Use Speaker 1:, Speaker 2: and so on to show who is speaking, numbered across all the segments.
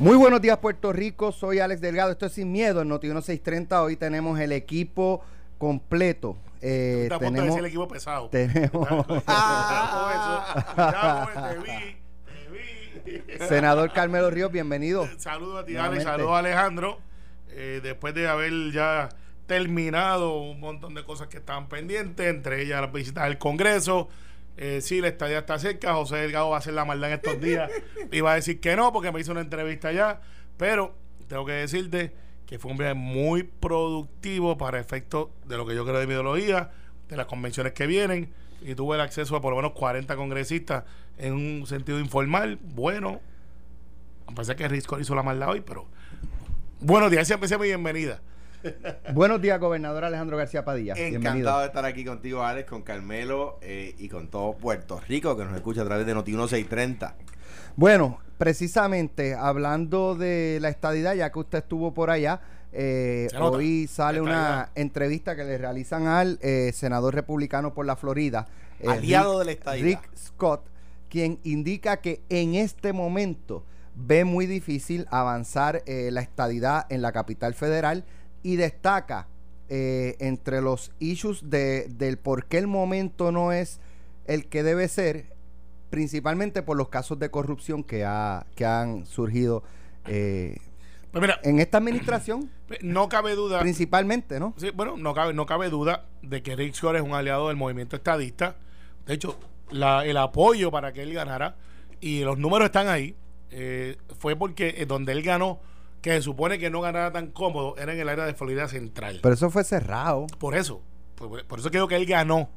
Speaker 1: Muy buenos días Puerto Rico, soy Alex Delgado, esto es Sin Miedo en Noti 1630, hoy tenemos el equipo completo.
Speaker 2: Eh, tenemos el equipo pesado.
Speaker 1: Tenemos... Senador Carmelo Ríos, bienvenido.
Speaker 2: Saludos a ti, Alex, saludos a Alejandro. Eh, después de haber ya terminado un montón de cosas que estaban pendientes, entre ellas las visitas al Congreso, eh, sí, la estadía está cerca. José Delgado va a hacer la maldad en estos días. Iba a decir que no, porque me hizo una entrevista ya. Pero tengo que decirte que fue un viaje muy productivo para efectos de lo que yo creo de mi ideología, de las convenciones que vienen. Y tuve el acceso a por lo menos 40 congresistas en un sentido informal. Bueno, a pesar que Risco hizo la maldad hoy, pero buenos días, siempre sea mi bienvenida.
Speaker 1: Buenos días, gobernador Alejandro García Padilla.
Speaker 3: Encantado de estar aquí contigo, Alex, con Carmelo eh, y con todo Puerto Rico que nos escucha a través de Noti 1630.
Speaker 1: Bueno, precisamente hablando de la estadidad, ya que usted estuvo por allá, eh, hoy sale una entrevista que le realizan al eh, senador republicano por la Florida,
Speaker 3: aliado de la estadidad,
Speaker 1: Rick Scott, quien indica que en este momento ve muy difícil avanzar la estadidad en la capital federal y destaca eh, entre los issues de, del por qué el momento no es el que debe ser, principalmente por los casos de corrupción que, ha, que han surgido eh, pues en esta administración.
Speaker 2: No cabe duda.
Speaker 1: Principalmente, ¿no?
Speaker 2: Sí, bueno, no cabe, no cabe duda de que Rick Scott es un aliado del movimiento estadista. De hecho, la, el apoyo para que él ganara, y los números están ahí, eh, fue porque donde él ganó que se supone que no ganara tan cómodo era en el área de Florida Central.
Speaker 1: Pero eso fue cerrado.
Speaker 2: Por eso. Por, eso creo que él ganó.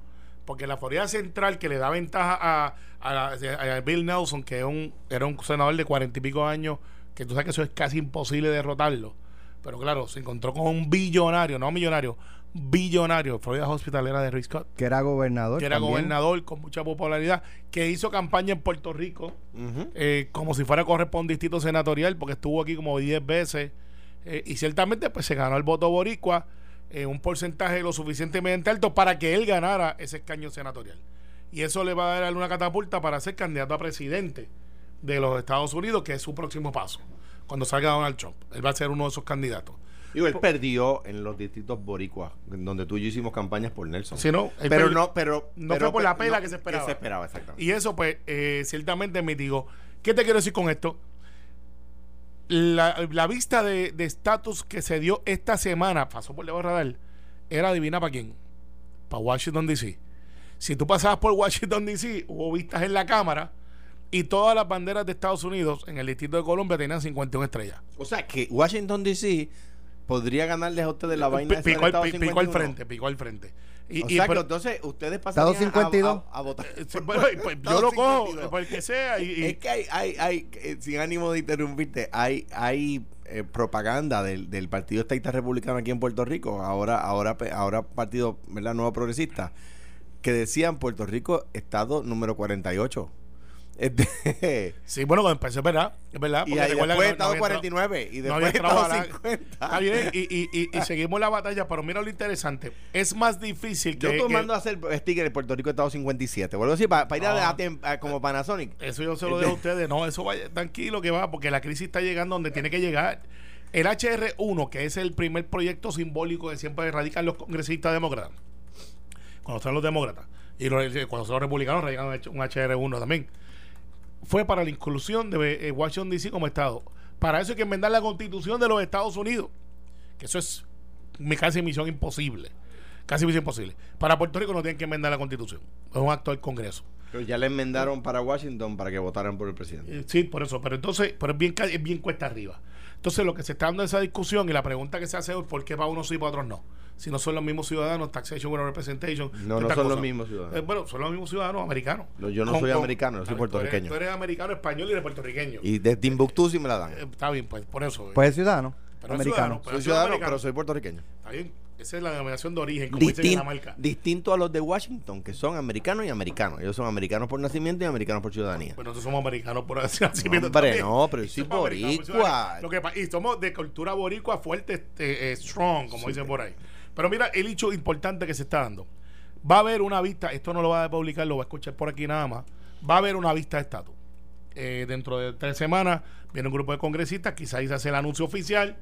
Speaker 2: Porque la Florida Central, que le da ventaja a, a, Bill Nelson, que un, era un senador de cuarenta y pico años, que tú sabes que eso es casi imposible derrotarlo. Pero claro, se encontró con un billonario, no millonario, billonario, Florida Hospital era de Rick Scott.
Speaker 1: Que era gobernador.
Speaker 2: Que era gobernador con mucha popularidad, que hizo campaña en Puerto Rico, eh, como si fuera correspondistito senatorial, porque estuvo aquí como 10 veces. Eh, y ciertamente pues se ganó el voto boricua, en eh, un porcentaje lo suficientemente alto para que él ganara ese escaño senatorial. Y eso le va a dar una catapulta para ser candidato a presidente de los Estados Unidos, que es su próximo paso, cuando salga Donald Trump. Él va a ser uno de esos candidatos.
Speaker 3: Digo, él perdió en los distritos boricuas, donde tú y yo hicimos campañas por Nelson.
Speaker 2: Sí, no,
Speaker 3: pero no, pero
Speaker 2: no fue por la pela que se esperaba.
Speaker 3: se esperaba, exactamente.
Speaker 2: Y eso, pues, eh, ciertamente me digo, ¿qué te quiero decir con esto? La, vista de estatus que se dio esta semana, pasó por debajo radar, era divina para quién? Para Washington DC. Si tú pasabas por Washington DC, hubo vistas en la cámara y todas las banderas de Estados Unidos en el distrito de Colombia tenían 51 estrellas.
Speaker 3: O sea que Washington DC podría ganarles a ustedes la vaina.
Speaker 2: Pico, al, pico al frente, pico al frente.
Speaker 3: Y, o sea, que entonces ustedes pasan
Speaker 1: a,
Speaker 3: a, votar.
Speaker 2: Eh, pues, yo lo cojo, por el que sea. Y,
Speaker 3: es que hay, hay, hay, eh, sin ánimo de interrumpirte, hay, hay eh, propaganda del, del Partido Estadista Republicano aquí en Puerto Rico, ahora, ahora, ahora Partido ¿verdad? Nuevo Progresista, que decían Puerto Rico, Estado número 48
Speaker 2: este, sí, bueno, cuando empezó, es verdad. Es verdad
Speaker 3: y después estado 49 y después estado 50.
Speaker 2: Está bien, y, y, y, seguimos la batalla, pero mira lo interesante. Es más difícil
Speaker 3: que. Yo estoy mandando a hacer sticker de Puerto Rico Estado 57. Vuelvo a decir, para, ir a, a, como Panasonic.
Speaker 2: Eso yo se lo dejo a ustedes. No, eso vaya tranquilo que va, porque la crisis está llegando donde tiene que llegar. El HR1, que es el primer proyecto simbólico que siempre radican los congresistas demócratas, cuando están los demócratas, y cuando son los republicanos radican un HR1 también fue para la inclusión de eh, Washington DC como Estado. Para eso hay que enmendar la constitución de los Estados Unidos. Que eso es casi misión imposible. Casi misión imposible. Para Puerto Rico no tienen que enmendar la constitución. Es un acto del Congreso.
Speaker 3: Pero ya le enmendaron para Washington para que votaran por el presidente.
Speaker 2: Eh, sí, por eso. Pero entonces, pero es bien, es bien cuesta arriba. Entonces, lo que se está dando en esa discusión y la pregunta que se hace es por qué para unos sí y para otros no. Si no son los mismos ciudadanos, taxation or representation.
Speaker 3: No, no son los mismos ciudadanos.
Speaker 2: Eh, bueno, son los mismos ciudadanos americanos.
Speaker 3: yo no soy americano, yo soy puertorriqueño.
Speaker 2: Tú eres, americano, español y eres puertorriqueño.
Speaker 3: Y de Timbuktu sí me la dan.
Speaker 2: Eh, está bien, pues por eso.
Speaker 1: Pues es ciudadano. americano.
Speaker 3: soy ciudadano, pero soy puertorriqueño.
Speaker 2: Está bien. Esa es la denominación de origen, como dicen en la marca.
Speaker 3: Distinto a los de Washington, que son americanos y americanos. Ellos son americanos por nacimiento y americanos por ciudadanía.
Speaker 2: Bueno, nosotros somos americanos por nacimiento.
Speaker 3: Hombre, no, pero sí boricua.
Speaker 2: Lo que, y somos de cultura boricua fuerte, este, eh, strong, como dicen por ahí. Pero mira el hecho importante que se está dando. Va a haber una vista, esto no lo va a publicar, lo va a escuchar por aquí nada más. Va a haber una vista de estatus. eh, dentro de tres semanas viene un grupo de congresistas, quizás se hace el anuncio oficial,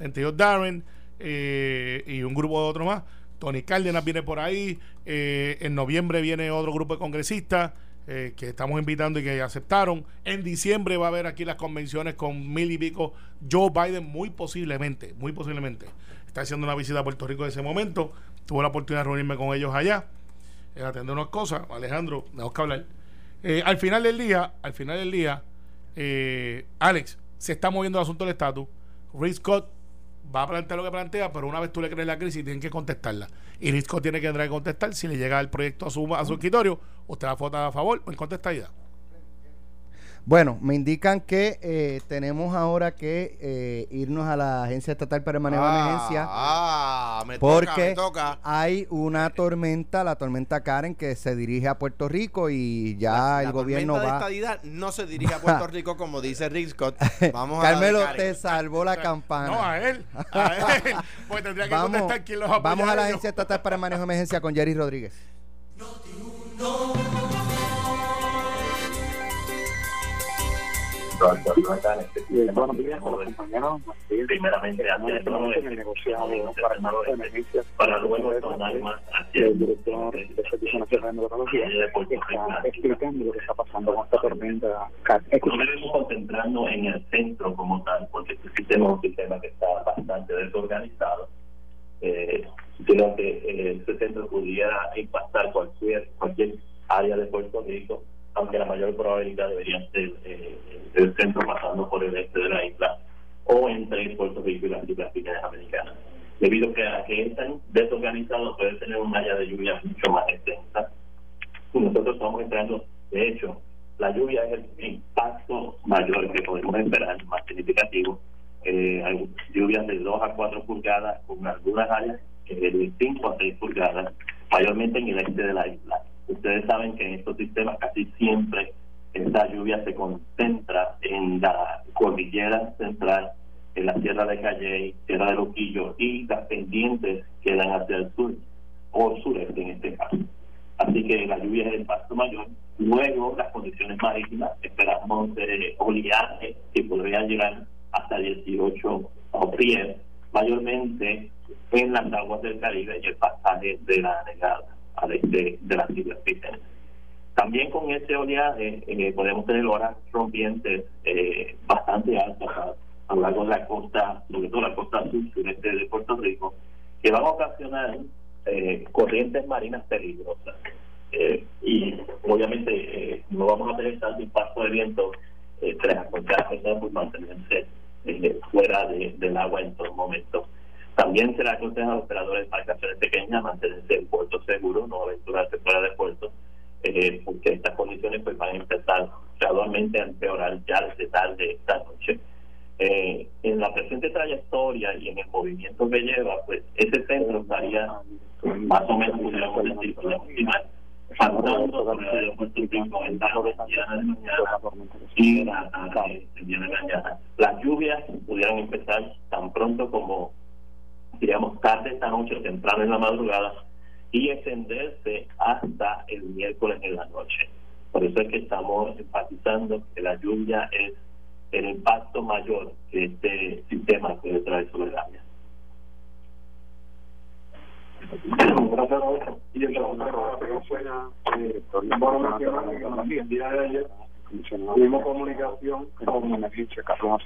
Speaker 2: entre ellos Darren eh, y un grupo de otros más. Tony Cárdenas viene por ahí, eh, en noviembre viene otro grupo de congresistas que estamos invitando y que aceptaron. En diciembre va a haber aquí las convenciones con mil y pico. Joe Biden muy posiblemente, muy posiblemente, está haciendo una visita a Puerto Rico en ese momento. Tuve la oportunidad de reunirme con ellos allá, atender unas cosas. Alejandro, tenemos que hablar. al final del día, al final del día, eh, Alex, se está moviendo el asunto del estatus. Rick Scott va a plantear lo que plantea, pero una vez tú le crees la crisis, tienen que contestarla. Y Rick Scott tiene que entrar a contestar si le llega el proyecto a su, a su escritorio, usted va a votar a favor o en contestabilidad.
Speaker 1: Bueno, me indican que eh, tenemos ahora que eh, irnos a la Agencia Estatal para el Manejo de ah, Emergencia.
Speaker 3: Ah, me
Speaker 1: porque
Speaker 3: toca,
Speaker 1: hay una tormenta, la tormenta Karen, que se dirige a Puerto Rico y ya el gobierno va.
Speaker 3: La estadidad no se dirige a Puerto Rico como dice Rick Scott.
Speaker 1: Vamos Carmelo, te salvó la campana.
Speaker 2: No, a él. A él. Pues tendría que
Speaker 1: vamos,
Speaker 2: contestar quién los
Speaker 1: Vamos a la Agencia Estatal para el Manejo de Emergencia con Jerry Rodríguez.
Speaker 4: Buenos días, compañeros. Primeramente, antes de negociado para el marco de emergencia para luego tornar más hacia el director de Servicio Nacional de Meteorología está explicando lo que está pasando con esta tormenta.
Speaker 5: Nos debemos concentrarnos en el centro como tal, porque este sistema es un sistema que está bastante desorganizado. Eh, creo que eh, ese centro pudiera impactar cualquier cualquier área de Puerto Rico aunque la mayor probabilidad debería ser eh, centro pasando por el este de la isla o entre Puerto Rico y las islas pequeñas americanas. Debido a que están desorganizados, puede tener un área de lluvia mucho más extensa. Nosotros estamos entrando, de hecho, la lluvia es el impacto mayor que podemos esperar, más significativo. Eh, hay lluvias de 2 a 4 pulgadas, con algunas áreas eh, de 5 a 6 pulgadas, mayormente en el este de la isla Ustedes saben que en estos sistemas casi siempre esta lluvia se concentra en la cordillera central, en la Sierra de Calle, Sierra de Loquillo y las pendientes que dan hacia el sur o sureste en este caso. Así que la lluvia es el paso mayor. Luego, las condiciones marítimas, esperamos de oleaje que podrían llegar hasta 18 o pies, mayormente en las aguas del Caribe y el pasaje de la negada de, de las Islas Vírgenes. También con ese oleaje eh, podemos tener horas rompientes eh, bastante altas a, lo largo de la costa, sobre todo la costa sur sureste de Puerto Rico, que van a ocasionar eh, corrientes marinas peligrosas. y obviamente no vamos a tener tanto impacto de viento tras por mantenerse fuera del agua en todo momento. También se le aconseja a los operadores de embarcaciones pequeñas mantenerse en puerto seguro, no aventurarse fuera de puerto, porque estas condiciones pues van a empezar gradualmente a empeorar ya desde tarde esta noche. Eh, en la presente trayectoria y en el movimiento que lleva, pues ese centro estaría más o menos, pudiéramos decir, optimal, pasando por el aeropuerto Rico en la mañana de mañana y la tarde de mañana. Las lluvias pudieran empezar tan pronto como diríamos, tarde esta noche, temprano en la madrugada, y extenderse hasta el miércoles en la noche. Por eso es que estamos enfatizando que la lluvia es el impacto mayor que este sistema puede traer sobre el área. Gracias, Y el
Speaker 4: tuvimos comunicación con emergencia Carlos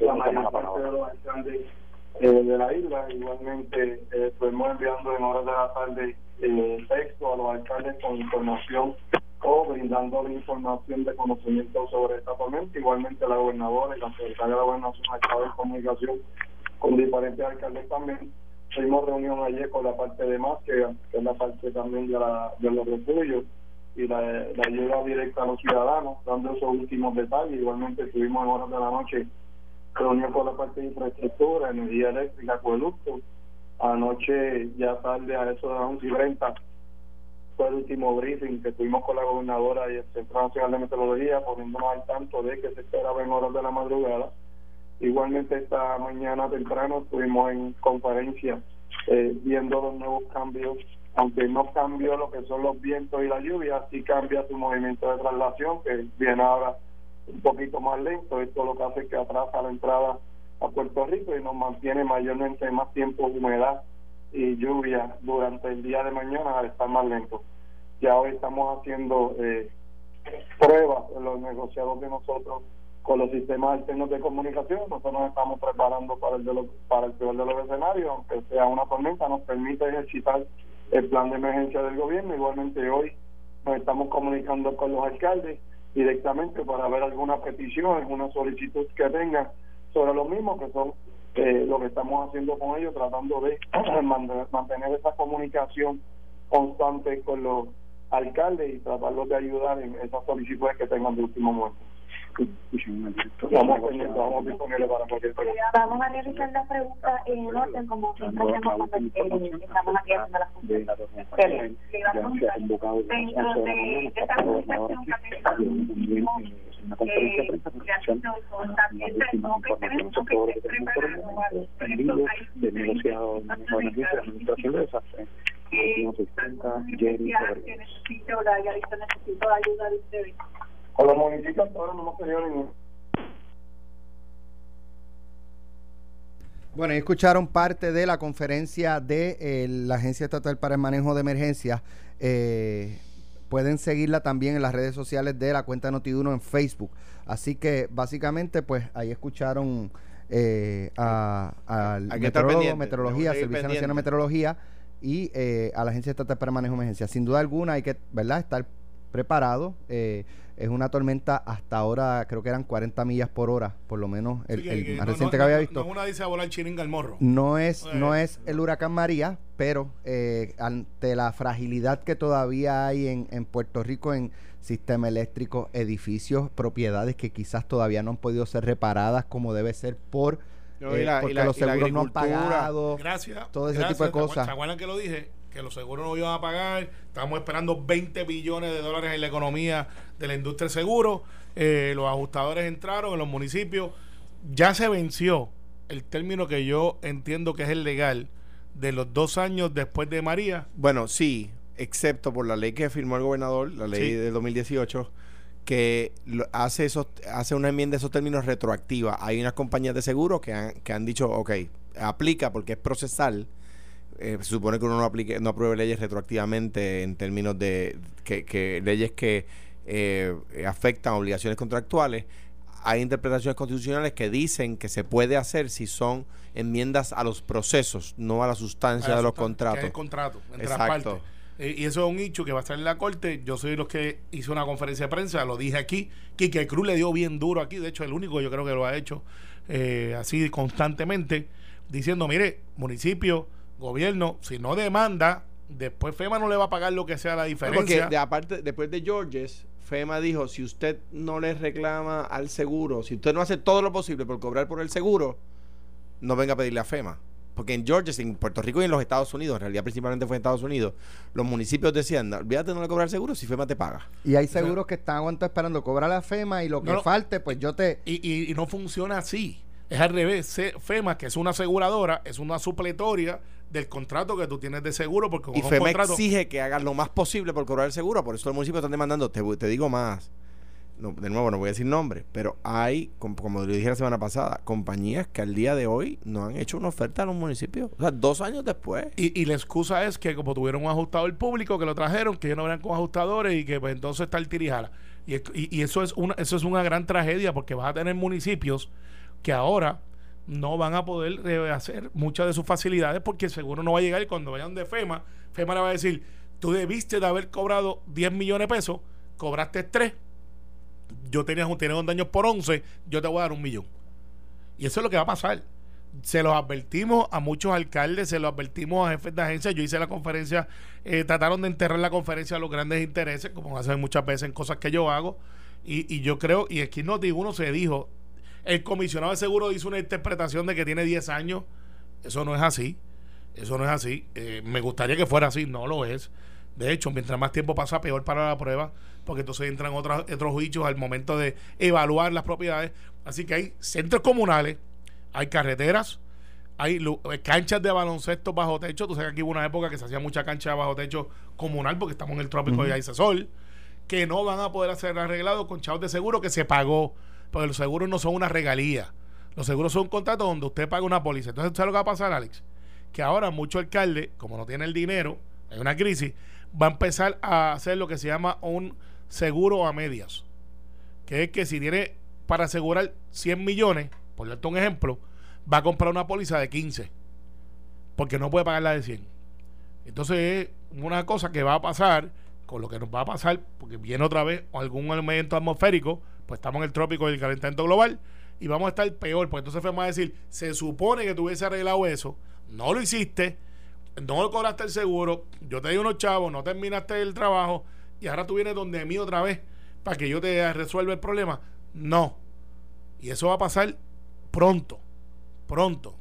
Speaker 4: eh, de la isla. Igualmente, eh, estuvimos enviando en horas de la tarde eh, texto a los alcaldes con información o brindando información de conocimiento sobre esta tormenta. Igualmente, la gobernadora y la secretaria de la gobernación estado en comunicación con diferentes alcaldes también. Tuvimos reunión ayer con la parte de más, que, es la parte también de, la, de los refugios y la, la ayuda directa a los ciudadanos, dando esos últimos detalles. Igualmente, estuvimos en horas de la noche reunión con la parte de infraestructura, energía eléctrica, acueducto. Anoche, ya tarde, a eso de las 11 y 30, fue el último briefing que tuvimos con la gobernadora y el Centro Nacional de Meteorología, poniéndonos al tanto de que se esperaba en horas de la madrugada. Igualmente, esta mañana temprano estuvimos en conferencia eh, viendo los nuevos cambios, aunque no cambió lo que son los vientos y la lluvia, sí cambia su movimiento de traslación, que viene ahora un poquito más lento. Esto lo que hace es que atrasa la entrada a Puerto Rico y nos mantiene mayormente más tiempo humedad y lluvia durante el día de mañana al estar más lento. Ya hoy estamos haciendo eh, pruebas en los negociados de nosotros con los sistemas alternos de comunicación. Nosotros nos estamos preparando para el, de para el peor de los escenarios, aunque sea una tormenta, nos permite ejercitar el plan de emergencia del gobierno. Igualmente hoy nos estamos comunicando con los alcaldes directamente para ver alguna petición, alguna solicitud que tengan sobre lo mismo, que son eh, lo que estamos haciendo con ellos, tratando de mantener esa comunicación constante con los alcaldes y tratarlos de ayudar en esas solicitudes que tengan de último momento.
Speaker 6: Vamos, a realizar la pregunta en orden como siempre hacemos cuando estamos aquí haciendo las conversaciones. Dentro de esta que una conferencia de prensa también negociado de la administración de desastre. Jerry, necesito ayuda de ustedes.
Speaker 4: Los municipios ahora no hemos tenido ningún.
Speaker 1: Bueno, escucharon parte de la conferencia de eh, la Agencia Estatal para el Manejo de Emergencias. Eh, pueden seguirla también en las redes sociales de la cuenta Noti1 en Facebook. Así que básicamente, pues ahí escucharon eh, al meteorólogo, meteorología, Servicio Nacional de Meteorología y eh, a la Agencia Estatal para el Manejo de Emergencias. Sin duda alguna hay que, ¿verdad?, estar preparado. Eh, es una tormenta hasta ahora, creo que eran 40 millas por hora, por lo menos el, más reciente que había visto.
Speaker 2: No, una dice a volar chiringa al morro.
Speaker 1: No es, no es el huracán María, pero eh, ante la fragilidad que todavía hay en, en Puerto Rico en sistema eléctrico, edificios, propiedades que quizás todavía no han podido ser reparadas como debe ser por eh, porque los seguros no han pagado.
Speaker 2: Gracias.
Speaker 1: Todo ese tipo de cosas.
Speaker 2: ¿Se acuerdan que lo dije? Que los seguros no iban a pagar. Estamos esperando 20 billones de dólares en la economía de la industria del seguro. Eh, los ajustadores entraron en los municipios. Ya se venció el término que yo entiendo que es el legal de los dos años después de María.
Speaker 3: Bueno, sí, excepto por la ley que firmó el gobernador, la ley de 2018 que hace esos hace una enmienda de esos términos retroactiva. Hay unas compañías de seguro que han, que han dicho, ok, aplica porque es procesal eh, se supone que uno no aplique, no apruebe leyes retroactivamente en términos de que, leyes que eh, afectan obligaciones contractuales. Hay interpretaciones constitucionales que dicen que se puede hacer si son enmiendas a los procesos, no a la sustancia de los contratos.
Speaker 2: el contrato, Exacto. Eh, y eso es un hecho que va a estar en la corte. Yo soy los que hizo una conferencia de prensa, lo dije aquí. que Cruz le dio bien duro aquí, de hecho, el único yo creo que lo ha hecho así constantemente, diciendo: mire, municipio gobierno, si no demanda, después FEMA no le va a pagar lo que sea la diferencia.
Speaker 3: Porque de, aparte, después de Georges, FEMA dijo, si usted no le reclama al seguro, si usted no hace todo lo posible por cobrar por el seguro, no venga a pedirle a FEMA. Porque en Georgia, en Puerto Rico y en los Estados Unidos, en realidad principalmente fue en Estados Unidos, los municipios decían, olvídate no le cobrar el seguro si FEMA te paga.
Speaker 1: Y hay seguros que están aguantando esperando cobrar a FEMA y lo que falte, pues yo te...
Speaker 2: Y, y, no funciona así. Es al revés. FEMA, que es una aseguradora, es una supletoria del contrato que tú tienes de seguro. Porque
Speaker 3: y FEMA exige que hagas lo más posible por cobrar el seguro. Por eso los municipios están demandando. Te, te digo más. de nuevo, no voy a decir nombre, pero hay, como, como lo dije la semana pasada, compañías que al día de hoy no han hecho una oferta a los municipios. O sea, dos años después.
Speaker 2: Y, y la excusa es que como tuvieron un ajustador público, que lo trajeron, que ellos no venían con ajustadores y que pues, entonces está el tirijala. Y, y, y, eso, es una, eso es una gran tragedia porque vas a tener municipios que ahora no van a poder hacer muchas de sus facilidades porque seguro no va a llegar y cuando vayan de FEMA, FEMA le va a decir, tú debiste de haber cobrado 10 millones de pesos, cobraste 3, yo tenía, tenía un daño por 11, yo te voy a dar un millón. Y eso es lo que va a pasar. Se los advertimos a muchos alcaldes, se los advertimos a jefes de agencia. Yo hice la conferencia, eh, trataron de enterrar la conferencia a los grandes intereses, como hacen muchas veces en cosas que yo hago. Y, y yo creo, y aquí no digo, uno se dijo, el comisionado de seguro hizo una interpretación de que tiene 10 años. Eso no es así. Eso no es así. Eh, me gustaría que fuera así. No lo es. De hecho, mientras más tiempo pasa, peor para la prueba, porque entonces entran otros, otros juicios al momento de evaluar las propiedades. Así que hay centros comunales, hay carreteras, hay eh, canchas de baloncesto bajo techo. Tú sabes que aquí hubo una época que se hacía mucha cancha bajo techo comunal porque estamos en el trópico y hay sol que no van a poder ser arreglados con chavos de seguro que se pagó. Porque los seguros no son una regalía. Los seguros son un contrato donde usted paga una póliza. Entonces, ¿sabes lo que va a pasar, Alex? Que ahora mucho alcalde, como no tiene el dinero, hay una crisis, va a empezar a hacer lo que se llama un seguro a medias. Que es que si tiene para asegurar 100 millones, por darte un ejemplo, va a comprar una póliza de 15. Porque no puede pagar la de 100. Entonces es una cosa que va a pasar con lo que nos va a pasar, porque viene otra vez algún elemento atmosférico, pues estamos en el trópico del calentamiento global y vamos a estar peor, pues entonces vamos a decir, se supone que tú hubiese arreglado eso, no lo hiciste, no cobraste el seguro, yo te di unos chavos, no terminaste el trabajo y ahora tú vienes donde mí otra vez para que yo te resuelva el problema. No. Y eso va a pasar pronto, pronto.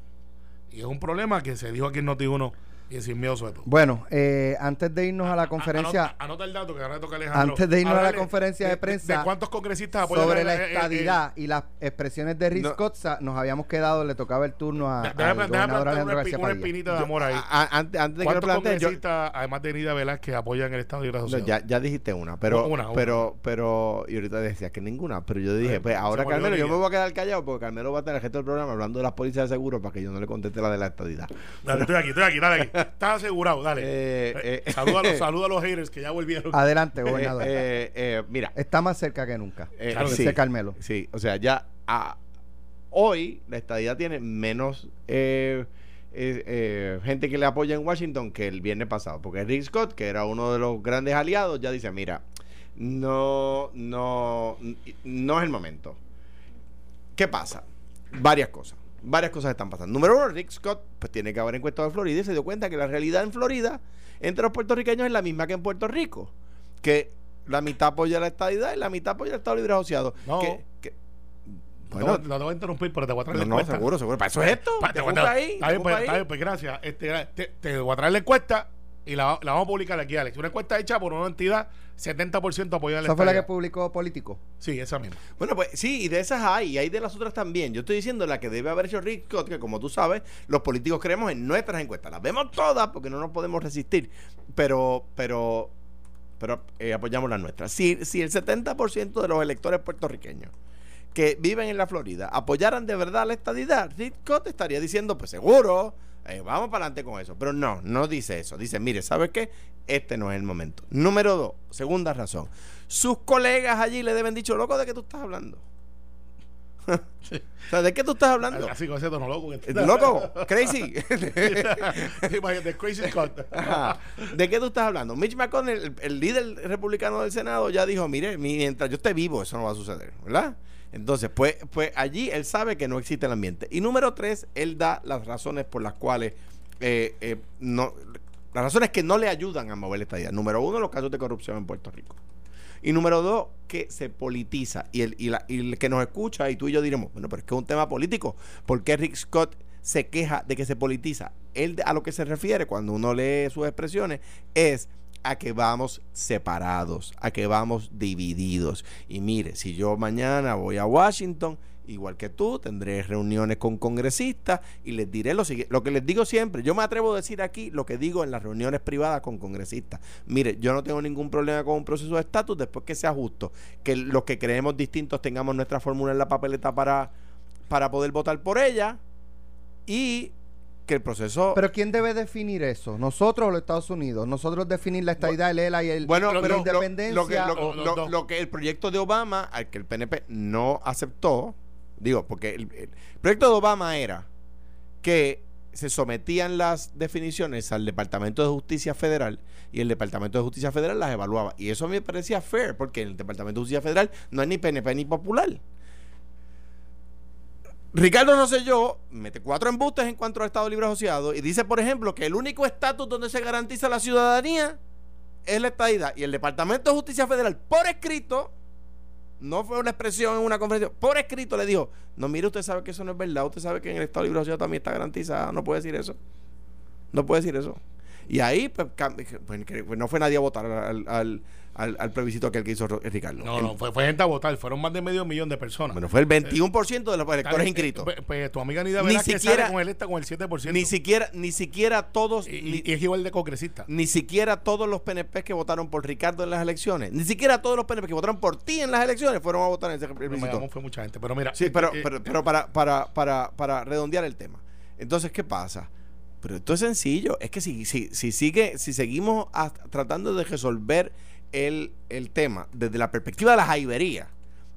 Speaker 2: Y es un problema que se dijo aquí en Noti1 y sin miedo sobre
Speaker 1: Bueno, eh, antes de irnos a, la conferencia.
Speaker 2: Anota, el dato que ahora toca Alejandro.
Speaker 1: Antes de irnos a la conferencia de, prensa.
Speaker 2: De, cuántos congresistas apoyan
Speaker 1: Sobre la estadidad y las expresiones de Rick Scott, nos habíamos quedado, le tocaba el turno a.
Speaker 2: Déjame, déjame una, una espinita de amor ahí.
Speaker 3: antes, antes de que lo
Speaker 2: congresistas, además de Nida que apoyan el Estado de
Speaker 3: no, ya, ya dijiste una, pero. Una, pero, pero. Y ahorita decías que ninguna, pero yo dije, pues ahora Carmelo, yo me voy a quedar callado porque Carmelo va a tener el resto del programa hablando de las policías de seguro para que yo no le conteste la de la estadidad.
Speaker 2: Dale, estoy aquí, estoy aquí, dale aquí. Estás asegurado dale. Eh, eh, saluda, a los, los haters que ya volvieron.
Speaker 1: Adelante, gobernador.
Speaker 3: Eh, mira.
Speaker 1: Está más cerca que nunca. Claro, sí, Carmelo.
Speaker 3: Sí, o sea, ya hoy la estadía tiene menos gente que le apoya en Washington que el viernes pasado. Porque Rick Scott, que era uno de los grandes aliados, ya dice, mira, no, no, no es el momento. ¿Qué pasa? Varias cosas varias cosas están pasando. Número uno, Rick Scott pues tiene que haber encuestado en Florida y se dio cuenta que la realidad en Florida entre los puertorriqueños es la misma que en Puerto Rico. Que la mitad apoya la estadidad y la mitad apoya el Estado Libre Asociado.
Speaker 2: No.
Speaker 3: Que,
Speaker 2: que, bueno, no, te voy a interrumpir, pero te voy a traer
Speaker 3: la encuesta. No, seguro, seguro. Para eso es esto.
Speaker 2: te voy a ahí. Está bien, pues, está bien, pues gracias. Este, te, te voy a traer la encuesta y la, la, vamos a publicar aquí, Alex. Una encuesta hecha por una entidad 70% apoya
Speaker 1: ¿Esa fue la que publicó Político?
Speaker 2: Sí, esa misma.
Speaker 3: Bueno, pues sí, y de esas hay, y hay de las otras también. Yo estoy diciendo la que debe haber hecho Rick Scott, que como tú sabes, los políticos creemos en nuestras encuestas. Las vemos todas porque no nos podemos resistir, pero, pero, pero eh, apoyamos las nuestras. Si, si el 70% de los electores puertorriqueños que viven en la Florida apoyaran de verdad la estadidad, Rick Scott estaría diciendo, pues seguro eh, vamos para adelante con eso. Pero no, no dice eso. Dice, mire, ¿sabes qué? Este no es el momento. Número dos, segunda razón. Sus colegas allí le deben dicho, loco, ¿de qué tú estás hablando? o sea, ¿de qué tú estás hablando?
Speaker 2: Así con ese tono loco.
Speaker 3: ¿Loco? ¿Crazy?
Speaker 2: crazy.
Speaker 3: ¿De qué tú estás hablando? Mitch McConnell, el, el, líder republicano del Senado, ya dijo, mire, mientras yo esté vivo, eso no va a suceder, ¿verdad? Entonces, pues, pues allí él sabe que no existe el ambiente. Y número tres, él da las razones por las cuales eh, eh, no, las razones que no le ayudan a mover la estadía. Número uno, los casos de corrupción en Puerto Rico. Y número dos, que se politiza. Y el, y, la, y el que nos escucha, y tú y yo diremos, bueno, pero es que es un tema político. ¿Por qué Rick Scott se queja de que se politiza? Él a lo que se refiere cuando uno lee sus expresiones es a que vamos separados, a que vamos divididos. Y mire, si yo mañana voy a Washington, igual que tú, tendré reuniones con congresistas y les diré lo siguiente, lo que les digo siempre, yo me atrevo a decir aquí lo que digo en las reuniones privadas con congresistas. Mire, yo no tengo ningún problema con un proceso de estatus después que sea justo, que los que creemos distintos tengamos nuestra fórmula en la papeleta para, para poder votar por ella y que el proceso.
Speaker 1: Pero ¿quién debe definir eso? ¿Nosotros o los Estados Unidos? Nosotros definir la estadidad, el ELA y el,
Speaker 3: bueno, la independencia. Lo, que, lo, que el proyecto de Obama, al que el PNP no aceptó, digo, porque el, proyecto de Obama era que se sometían las definiciones al Departamento de Justicia Federal y el Departamento de Justicia Federal las evaluaba. Y eso me parecía fair, porque el Departamento de Justicia Federal no es ni PNP ni popular. Ricardo Rosselló mete cuatro embustes en cuanto al Estado Libre Asociado y dice, por ejemplo, que el único estatus donde se garantiza la ciudadanía es la estadidad. Y el Departamento de Justicia Federal, por escrito, no fue una expresión en una conferencia, por escrito le dijo, no, mire, usted sabe que eso no es verdad, usted sabe que en el Estado Libre Asociado también está garantizada, no puede decir eso. No puede decir eso. Y ahí, pues, pues, pues no fue nadie a votar al, al, al plebiscito aquel que hizo Ricardo.
Speaker 2: No, no, fue, fue, gente a votar, fueron más de medio millón de personas.
Speaker 3: Bueno, fue el 21% de los electores inscritos.
Speaker 2: Pues, pues, tu amiga Nida ni siquiera, que con el con el 7%.
Speaker 3: Ni siquiera, ni siquiera todos.
Speaker 2: Y, es igual de congresista.
Speaker 3: Ni siquiera todos los PNP que votaron por Ricardo en las elecciones, ni siquiera todos los PNP que votaron por ti en las elecciones fueron a votar en ese plebiscito.
Speaker 2: No, fue mucha gente, pero mira.
Speaker 3: Sí, pero, eh, pero, pero para, para, para, para redondear el tema. Entonces, ¿qué pasa? Pero esto es sencillo. Es que si, si, si sigue, si seguimos tratando de resolver el, el, tema desde la perspectiva de la jaibería,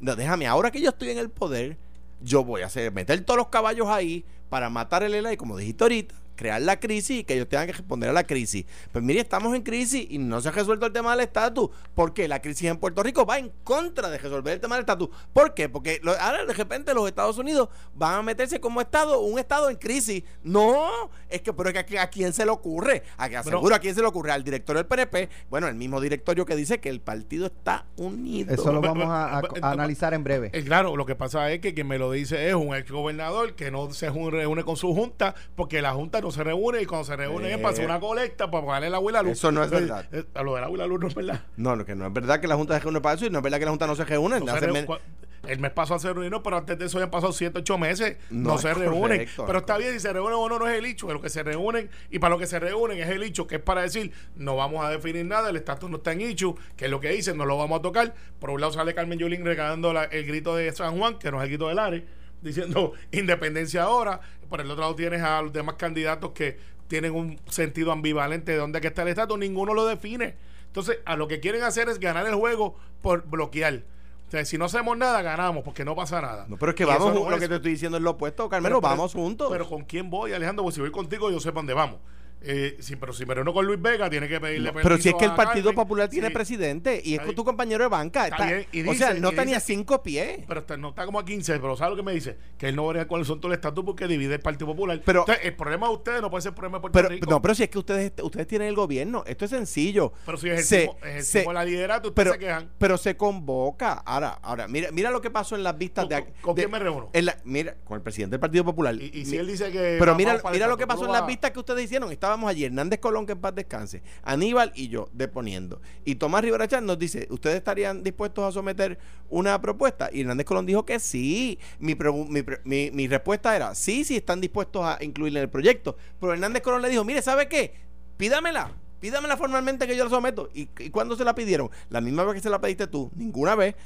Speaker 3: déjame, ahora que yo estoy en el poder, yo voy a hacer, meter todos los caballos ahí para matar el ELA y como dijiste ahorita, crear la crisis y que ellos tengan que responder a la crisis. Pues mire, estamos en crisis y no se ha resuelto el tema del estatus. porque La crisis en Puerto Rico va en contra de resolver el tema del estatus. ¿Por qué? Porque ahora de repente los Estados Unidos van a meterse como Estado, un Estado en crisis. No, es que, pero es que a, quién se le ocurre. A que aseguro a quién se le ocurre. Al director del PNP, bueno, el mismo directorio que dice que el partido está unido.
Speaker 1: Eso lo vamos a, analizar en breve.
Speaker 2: Eh, claro, lo que pasa es que quien me lo dice es un ex gobernador que no se reúne con su junta porque la junta no se reúne y cuando se reúnen es para hacer una colecta para pagarle la abuela luz.
Speaker 3: Eso no es verdad.
Speaker 2: Eh, a lo de la abuela luz no es verdad.
Speaker 3: No, no, que no es verdad que la Junta se reúne para eso y no es verdad que la Junta no se reúne.
Speaker 2: el mes pasó a se reunió, pero antes de eso ya han pasado 7, 8 meses. No, se reúnen. pero está bien si se reúnen o no, no es el hecho. Lo que se reúnen y para lo que se reúnen es el hecho, que es para decir, no vamos a definir nada, el estatus no está en hecho, que es lo que dicen, no lo vamos a tocar. Por un lado sale Carmen Yulín regalando el grito de San Juan, que no es el grito de Lares diciendo independencia ahora. Por el otro lado tienes a los demás candidatos que tienen un sentido ambivalente de dónde está el estatus, ninguno lo define. Entonces, a lo que quieren hacer es ganar el juego por bloquear. O sea, si no hacemos nada, ganamos, porque no pasa nada.
Speaker 3: No, pero es que vamos, lo que te estoy diciendo es lo opuesto, Carmelo, vamos juntos.
Speaker 2: Pero ¿con quién voy, Alejandro? Pues si voy contigo, yo sé para dónde vamos. Eh, sí, pero si me reúno con Luis Vega, tiene que pedirle
Speaker 3: Pero si es que el Partido Popular tiene presidente y es tu compañero de banca. o sea, no tenía cinco pies.
Speaker 2: Pero no está como a 15, pero ¿sabe lo que me dice? Que él no vería cuáles son todos los estatus porque divide el Partido Popular.
Speaker 3: Pero,
Speaker 2: el problema de ustedes no puede ser el problema de
Speaker 3: Puerto Rico. No, pero si es que ustedes, ustedes tienen el gobierno, esto es sencillo.
Speaker 2: Pero si ejercimos, se, la liderato, ustedes se quejan.
Speaker 3: Pero se convoca. Ahora, ahora mira, mira lo que pasó en las vistas de.
Speaker 2: ¿Con, quién me reúno?
Speaker 3: mira, con el presidente del Partido Popular.
Speaker 2: Y, si él dice que.
Speaker 3: Pero mira, mira lo que pasó en las vistas que ustedes hicieron. Estábamos allí, Hernández Colón que en paz descanse, Aníbal y yo deponiendo. Y Tomás Rivera Chan nos dice, ¿ustedes estarían dispuestos a someter una propuesta? Y Hernández Colón dijo que sí. Mi, respuesta era, sí, sí están dispuestos a incluirle en el proyecto. Pero Hernández Colón le dijo, mire, ¿sabe qué? Pídamela. Pídamela formalmente que yo la someto. ¿Y, ¿Y cuándo se la pidieron? La misma vez que se la pediste tú. Ninguna vez.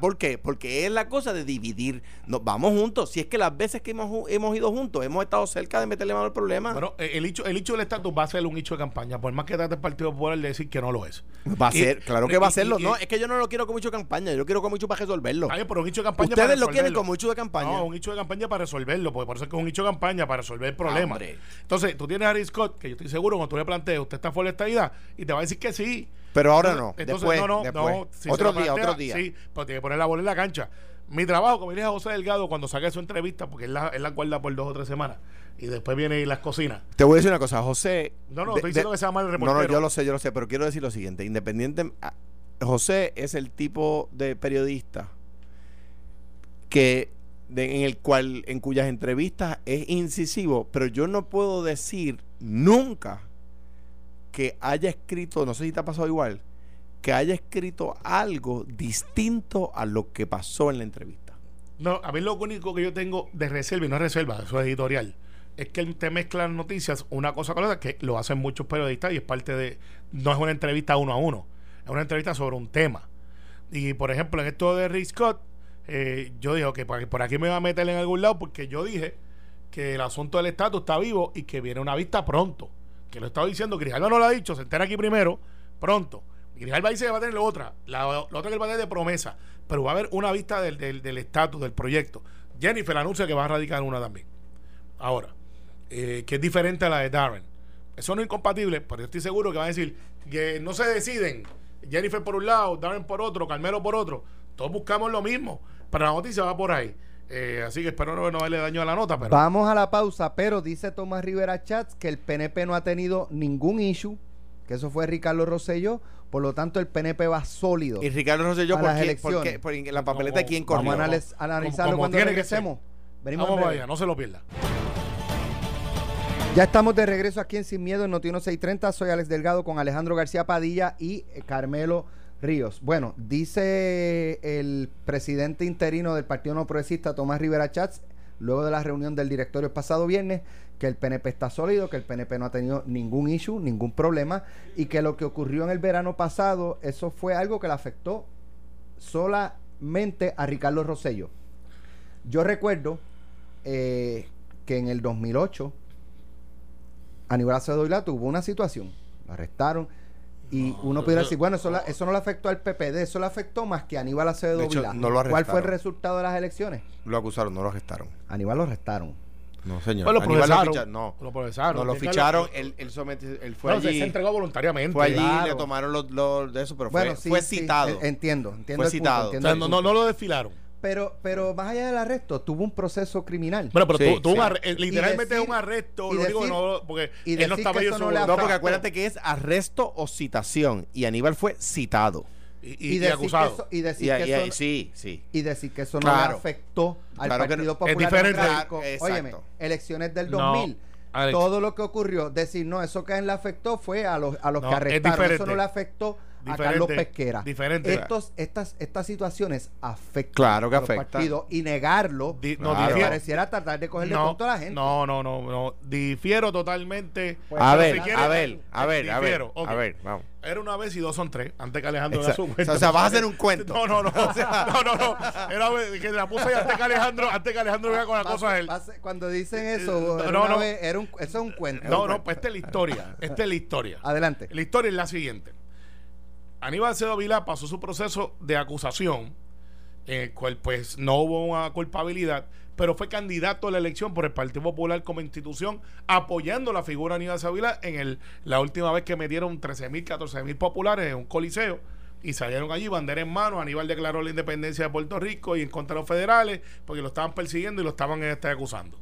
Speaker 3: ¿Por qué? Porque es la cosa de dividir. Nos vamos juntos. Si es que las veces que hemos, hemos ido juntos, hemos estado cerca de meterle mano al problema.
Speaker 2: Bueno, eh, el hecho, el hecho del estatus va a ser un hecho de campaña, por más que trate el Partido Popular de decir que no lo es.
Speaker 3: Va a ser, claro que va a serlo. no, es que yo no lo quiero con mucho de campaña, yo lo quiero con mucho para resolverlo.
Speaker 2: pero un hecho de campaña
Speaker 3: Ustedes lo quieren con mucho de campaña.
Speaker 2: No, un hecho de campaña para resolverlo, porque por eso es que es un hecho de campaña para resolver el problema. Entonces, tú tienes a Harry Scott, que yo estoy seguro cuando tú le plantees, usted está fuera de esta idea, y te va a decir que sí.
Speaker 3: Pero ahora no. después, no, no, otro día, otro día.
Speaker 2: Sí, pero tiene que poner la bola en la cancha. Mi trabajo, como dije a José Delgado cuando saqué su entrevista, porque él la, él la guarda por dos o tres semanas, y después viene y las cocina.
Speaker 3: Te voy a decir una cosa, José.
Speaker 2: No, no, estoy diciendo que sea mal el reportero.
Speaker 3: No, no, yo lo sé, yo lo sé, pero quiero decir lo siguiente: independiente. Ah, José es el tipo de periodista que en el cual en cuyas entrevistas es incisivo, pero yo no puedo decir nunca que haya escrito, no sé si te ha pasado igual, que haya escrito algo distinto a lo que pasó en la entrevista.
Speaker 2: No, a mí lo único que yo tengo de reserva, y no es reserva, eso es editorial, es que te mezclan noticias una cosa con otra, que lo hacen muchos periodistas y es parte de, no es una entrevista uno a uno, es una entrevista sobre un tema. Y por ejemplo, en esto de Rick Scott, eh, yo dije, que por aquí me va a meter en algún lado porque yo dije que el asunto del estatus está vivo y que viene una vista pronto que lo estaba diciendo, Grijalva no lo ha dicho, se entera aquí primero, pronto. Grijalva dice que va a tener otra, la, otra que va a tener de promesa, pero va a haber una vista del estatus, del, proyecto. Jennifer anuncia que va a radicar una también. Ahora, eh, que es diferente a la de Darren. Eso no es incompatible, pero yo estoy seguro que va a decir que no se deciden. Jennifer por un lado, Darren por otro, Carmelo por otro. Todos buscamos lo mismo, pero la noticia va por ahí. Eh, así que espero no, no darle daño a la nota. Pero...
Speaker 1: Vamos a la pausa, pero dice Tomás Rivera Chats que el PNP no ha tenido ningún issue, que eso fue Ricardo Rosselló, por lo tanto el PNP va sólido.
Speaker 3: ¿Y Ricardo Rosselló por, qué, por, por, la papeleta quién corrió?
Speaker 1: Vamos a analizarlo cuando regresemos.
Speaker 2: Venimos Vamos vaya, no se lo pierda.
Speaker 1: Ya estamos de regreso aquí en Sin Miedo en Noti 630. Soy Alex Delgado con Alejandro García Padilla y eh, Carmelo Ríos. Bueno, dice el presidente interino del Partido No Progresista, Tomás Rivera Chats, luego de la reunión del directorio el pasado viernes, que el PNP está sólido, que el PNP no ha tenido ningún issue, ningún problema, y que lo que ocurrió en el verano pasado, eso fue algo que le afectó solamente a Ricardo Rosello. Yo recuerdo eh, que en el 2008, Aníbal Acevedo tuvo una situación, lo arrestaron, y uno pudiera decir, bueno, eso, eso no le afectó al PPD, eso le afectó más que a Aníbal Acevedo Vilá. ¿Cuál fue el resultado de las elecciones?
Speaker 3: Lo acusaron, no lo arrestaron.
Speaker 1: Aníbal lo arrestaron.
Speaker 3: No, señor.
Speaker 2: Pues lo procesaron.
Speaker 3: Lo no,
Speaker 2: lo procesaron.
Speaker 3: No, lo ficharon. Él, él, somete, él fue allí.
Speaker 2: se entregó voluntariamente.
Speaker 3: Fue allí, claro. le tomaron los, los, de eso, pero
Speaker 1: bueno,
Speaker 3: fue,
Speaker 1: sí,
Speaker 3: fue citado.
Speaker 1: Entiendo, entiendo.
Speaker 3: Fue citado.
Speaker 2: Punto, entiendo o sea, no, no, no lo desfilaron.
Speaker 1: Pero, pero más allá del arresto, tuvo un proceso criminal.
Speaker 2: Bueno, pero sí, tuvo sí. un arresto, literalmente decir, es un arresto. Lo digo no, porque
Speaker 1: y
Speaker 2: él no estaba
Speaker 1: eso no, le
Speaker 3: no, porque acuérdate que es arresto o citación. Y Aníbal fue citado.
Speaker 2: Y, y, y, decir
Speaker 1: acusado. Que eso, y decir
Speaker 3: y,
Speaker 1: que eso,
Speaker 3: sí, sí.
Speaker 1: y decir que eso no claro. le afectó al
Speaker 3: claro
Speaker 1: Partido
Speaker 3: no.
Speaker 1: Popular
Speaker 2: es diferente.
Speaker 1: Democrático. Óyeme, elecciones del 2000.
Speaker 2: No.
Speaker 1: Alex. Todo lo que ocurrió, decir, no, eso que a él le afectó fue a los, a los que arrestaron. Eso no le afectó
Speaker 2: diferente,
Speaker 1: a Carlos Pesquera.
Speaker 2: Diferente.
Speaker 1: Estos, estas, estas situaciones afectan
Speaker 3: claro que
Speaker 1: a los
Speaker 3: afecta.
Speaker 1: partidos y negarlo
Speaker 2: Di, no,
Speaker 1: claro. pareciera tratar de cogerle
Speaker 2: no,
Speaker 1: punto a la gente.
Speaker 2: No, no, no, no. Difiero totalmente.
Speaker 3: Pues, a, ver, si quieres, a, ver, a ver, a ver, okay. a ver, vamos.
Speaker 2: Era una vez y dos son tres, antes que Alejandro
Speaker 3: Exacto.
Speaker 2: cuento.
Speaker 3: O sea, vas a hacer un cuento.
Speaker 2: No, no, no. O sea, no, no, no. Era vez que la puse antes que Alejandro, antes que Alejandro vea con la cosa a él.
Speaker 1: Cuando dicen eso,
Speaker 2: no, no,
Speaker 1: vez, era un, eso es un cuento.
Speaker 2: No, no, pues esta es la historia. Esta es la historia.
Speaker 1: Adelante.
Speaker 2: La historia es la siguiente. Aníbal Cedo Vila pasó su proceso de acusación, en el cual pues no hubo una culpabilidad, pero fue candidato a la elección por el Partido Popular como institución, apoyando la figura de Aníbal Cedo Vila en la última vez que metieron 13 mil, 14 mil populares en un coliseo y salieron allí bandera en mano. Aníbal declaró la independencia de Puerto Rico y en contra de los federales porque lo estaban persiguiendo y lo estaban este, acusando.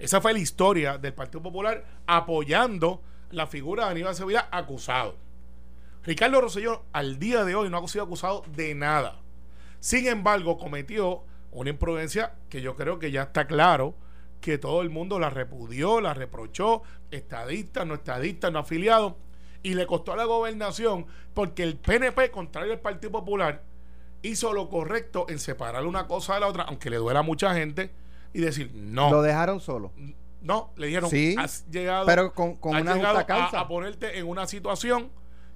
Speaker 2: Esa fue la historia del Partido Popular apoyando la figura de Aníbal Sevilla acusado. Ricardo Rosselló al día de hoy no ha sido acusado de nada. Sin embargo, cometió una imprudencia que yo creo que ya está claro que todo el mundo la repudió, la reprochó, estadista, no estadista, no afiliado, y le costó a la gobernación porque el PNP, contrario al Partido Popular, hizo lo correcto en separar una cosa de la otra, aunque le duela a mucha gente, y decir no.
Speaker 1: Lo dejaron solo.
Speaker 2: No, le dijeron,
Speaker 1: sí,
Speaker 2: has llegado,
Speaker 1: pero con, con
Speaker 2: has
Speaker 1: una justa causa.
Speaker 2: A, a, ponerte en una situación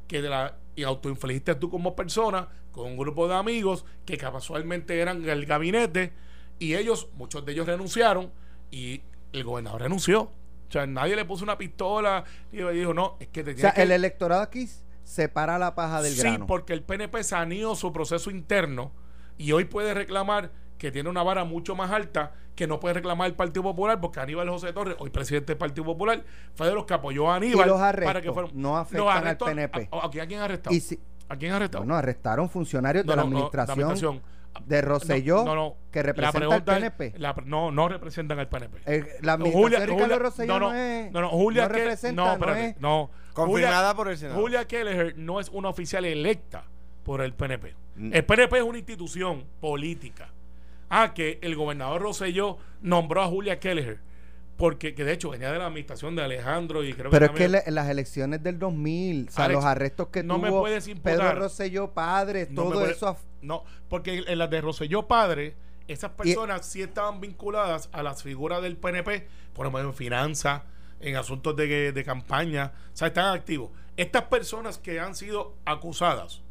Speaker 2: que de la y autoinfligiste tú como persona con un grupo de amigos que casualmente eran el gabinete y ellos, muchos de ellos renunciaron y el gobernador renunció. O sea, nadie le puso una pistola y dijo, no, es que te
Speaker 1: O sea,
Speaker 2: que...
Speaker 1: el electorado aquí separa la paja del
Speaker 2: sí,
Speaker 1: grano.
Speaker 2: porque el PNP saneó su proceso interno y hoy puede reclamar que tiene una vara mucho más alta que no puede reclamar el Partido Popular porque Aníbal José Torres, hoy presidente del Partido Popular, fue de los que apoyó a Aníbal
Speaker 1: y los arrestos
Speaker 2: para que fueron,
Speaker 1: no afectan
Speaker 2: los arrestos,
Speaker 1: al PNP.
Speaker 2: ¿A, a, a quién
Speaker 1: si,
Speaker 2: ¿A quién arrestado?
Speaker 1: Bueno, arrestaron funcionarios
Speaker 2: no,
Speaker 1: de la
Speaker 2: no,
Speaker 1: administración,
Speaker 2: no, la administración
Speaker 1: de Rosselló
Speaker 2: no, no,
Speaker 1: que representa al PNP.
Speaker 2: La, no, no representan al PNP.
Speaker 1: El, la administración
Speaker 2: Julia,
Speaker 1: de Ricardo
Speaker 2: Julia,
Speaker 1: Rosselló
Speaker 2: no,
Speaker 1: no, es.
Speaker 2: No, no, Julia
Speaker 1: no
Speaker 2: que,
Speaker 1: representa,
Speaker 2: no, espérate,
Speaker 1: es,
Speaker 2: no.
Speaker 3: Confirmada
Speaker 2: Julia,
Speaker 3: por el Senado.
Speaker 2: Julia Kelleher no es una oficial electa por el PNP.
Speaker 3: Mm.
Speaker 2: El PNP es una institución política. Ah, que el gobernador Rosselló nombró a Julia Kelleher porque que de hecho venía de la administración de Alejandro y creo
Speaker 1: pero
Speaker 2: que
Speaker 1: es que le, en las elecciones del 2000 o sea
Speaker 2: Alex,
Speaker 1: los arrestos que
Speaker 2: no
Speaker 1: tuvo
Speaker 2: me puedes imputar,
Speaker 1: Pedro Rosselló padre
Speaker 2: no
Speaker 1: todo
Speaker 2: puede,
Speaker 1: eso
Speaker 2: no porque en las de Rosselló padre esas personas y, sí estaban vinculadas a las figuras del PNP por ejemplo en finanzas en asuntos de, de campaña o sea están activos. Estas personas que han sido acusadas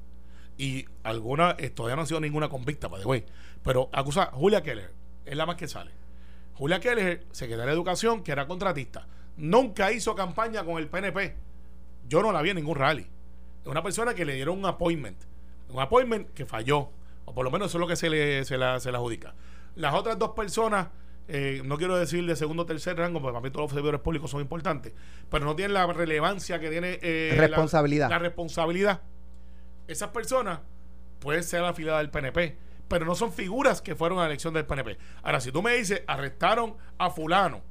Speaker 2: y algunas eh, todavía no han sido ninguna convicta by the way, pero acusada Julia Keller es la más que sale Julia Keller, secretaria de Educación, que era contratista, nunca hizo campaña con el PNP. Yo no la vi en ningún rally. Es una persona que le dieron un appointment. Un appointment que falló. O por lo menos eso es lo que se le, se la, se le adjudica. Las otras dos personas, eh, no quiero decir de segundo o tercer rango, porque para mí todos los servidores públicos son importantes, pero no tienen la relevancia que tiene eh,
Speaker 1: responsabilidad.
Speaker 2: La, la responsabilidad. Esas personas pueden ser afiliadas del PNP pero no son figuras que fueron a la elección del PNP. Ahora, si tú me dices, arrestaron a fulano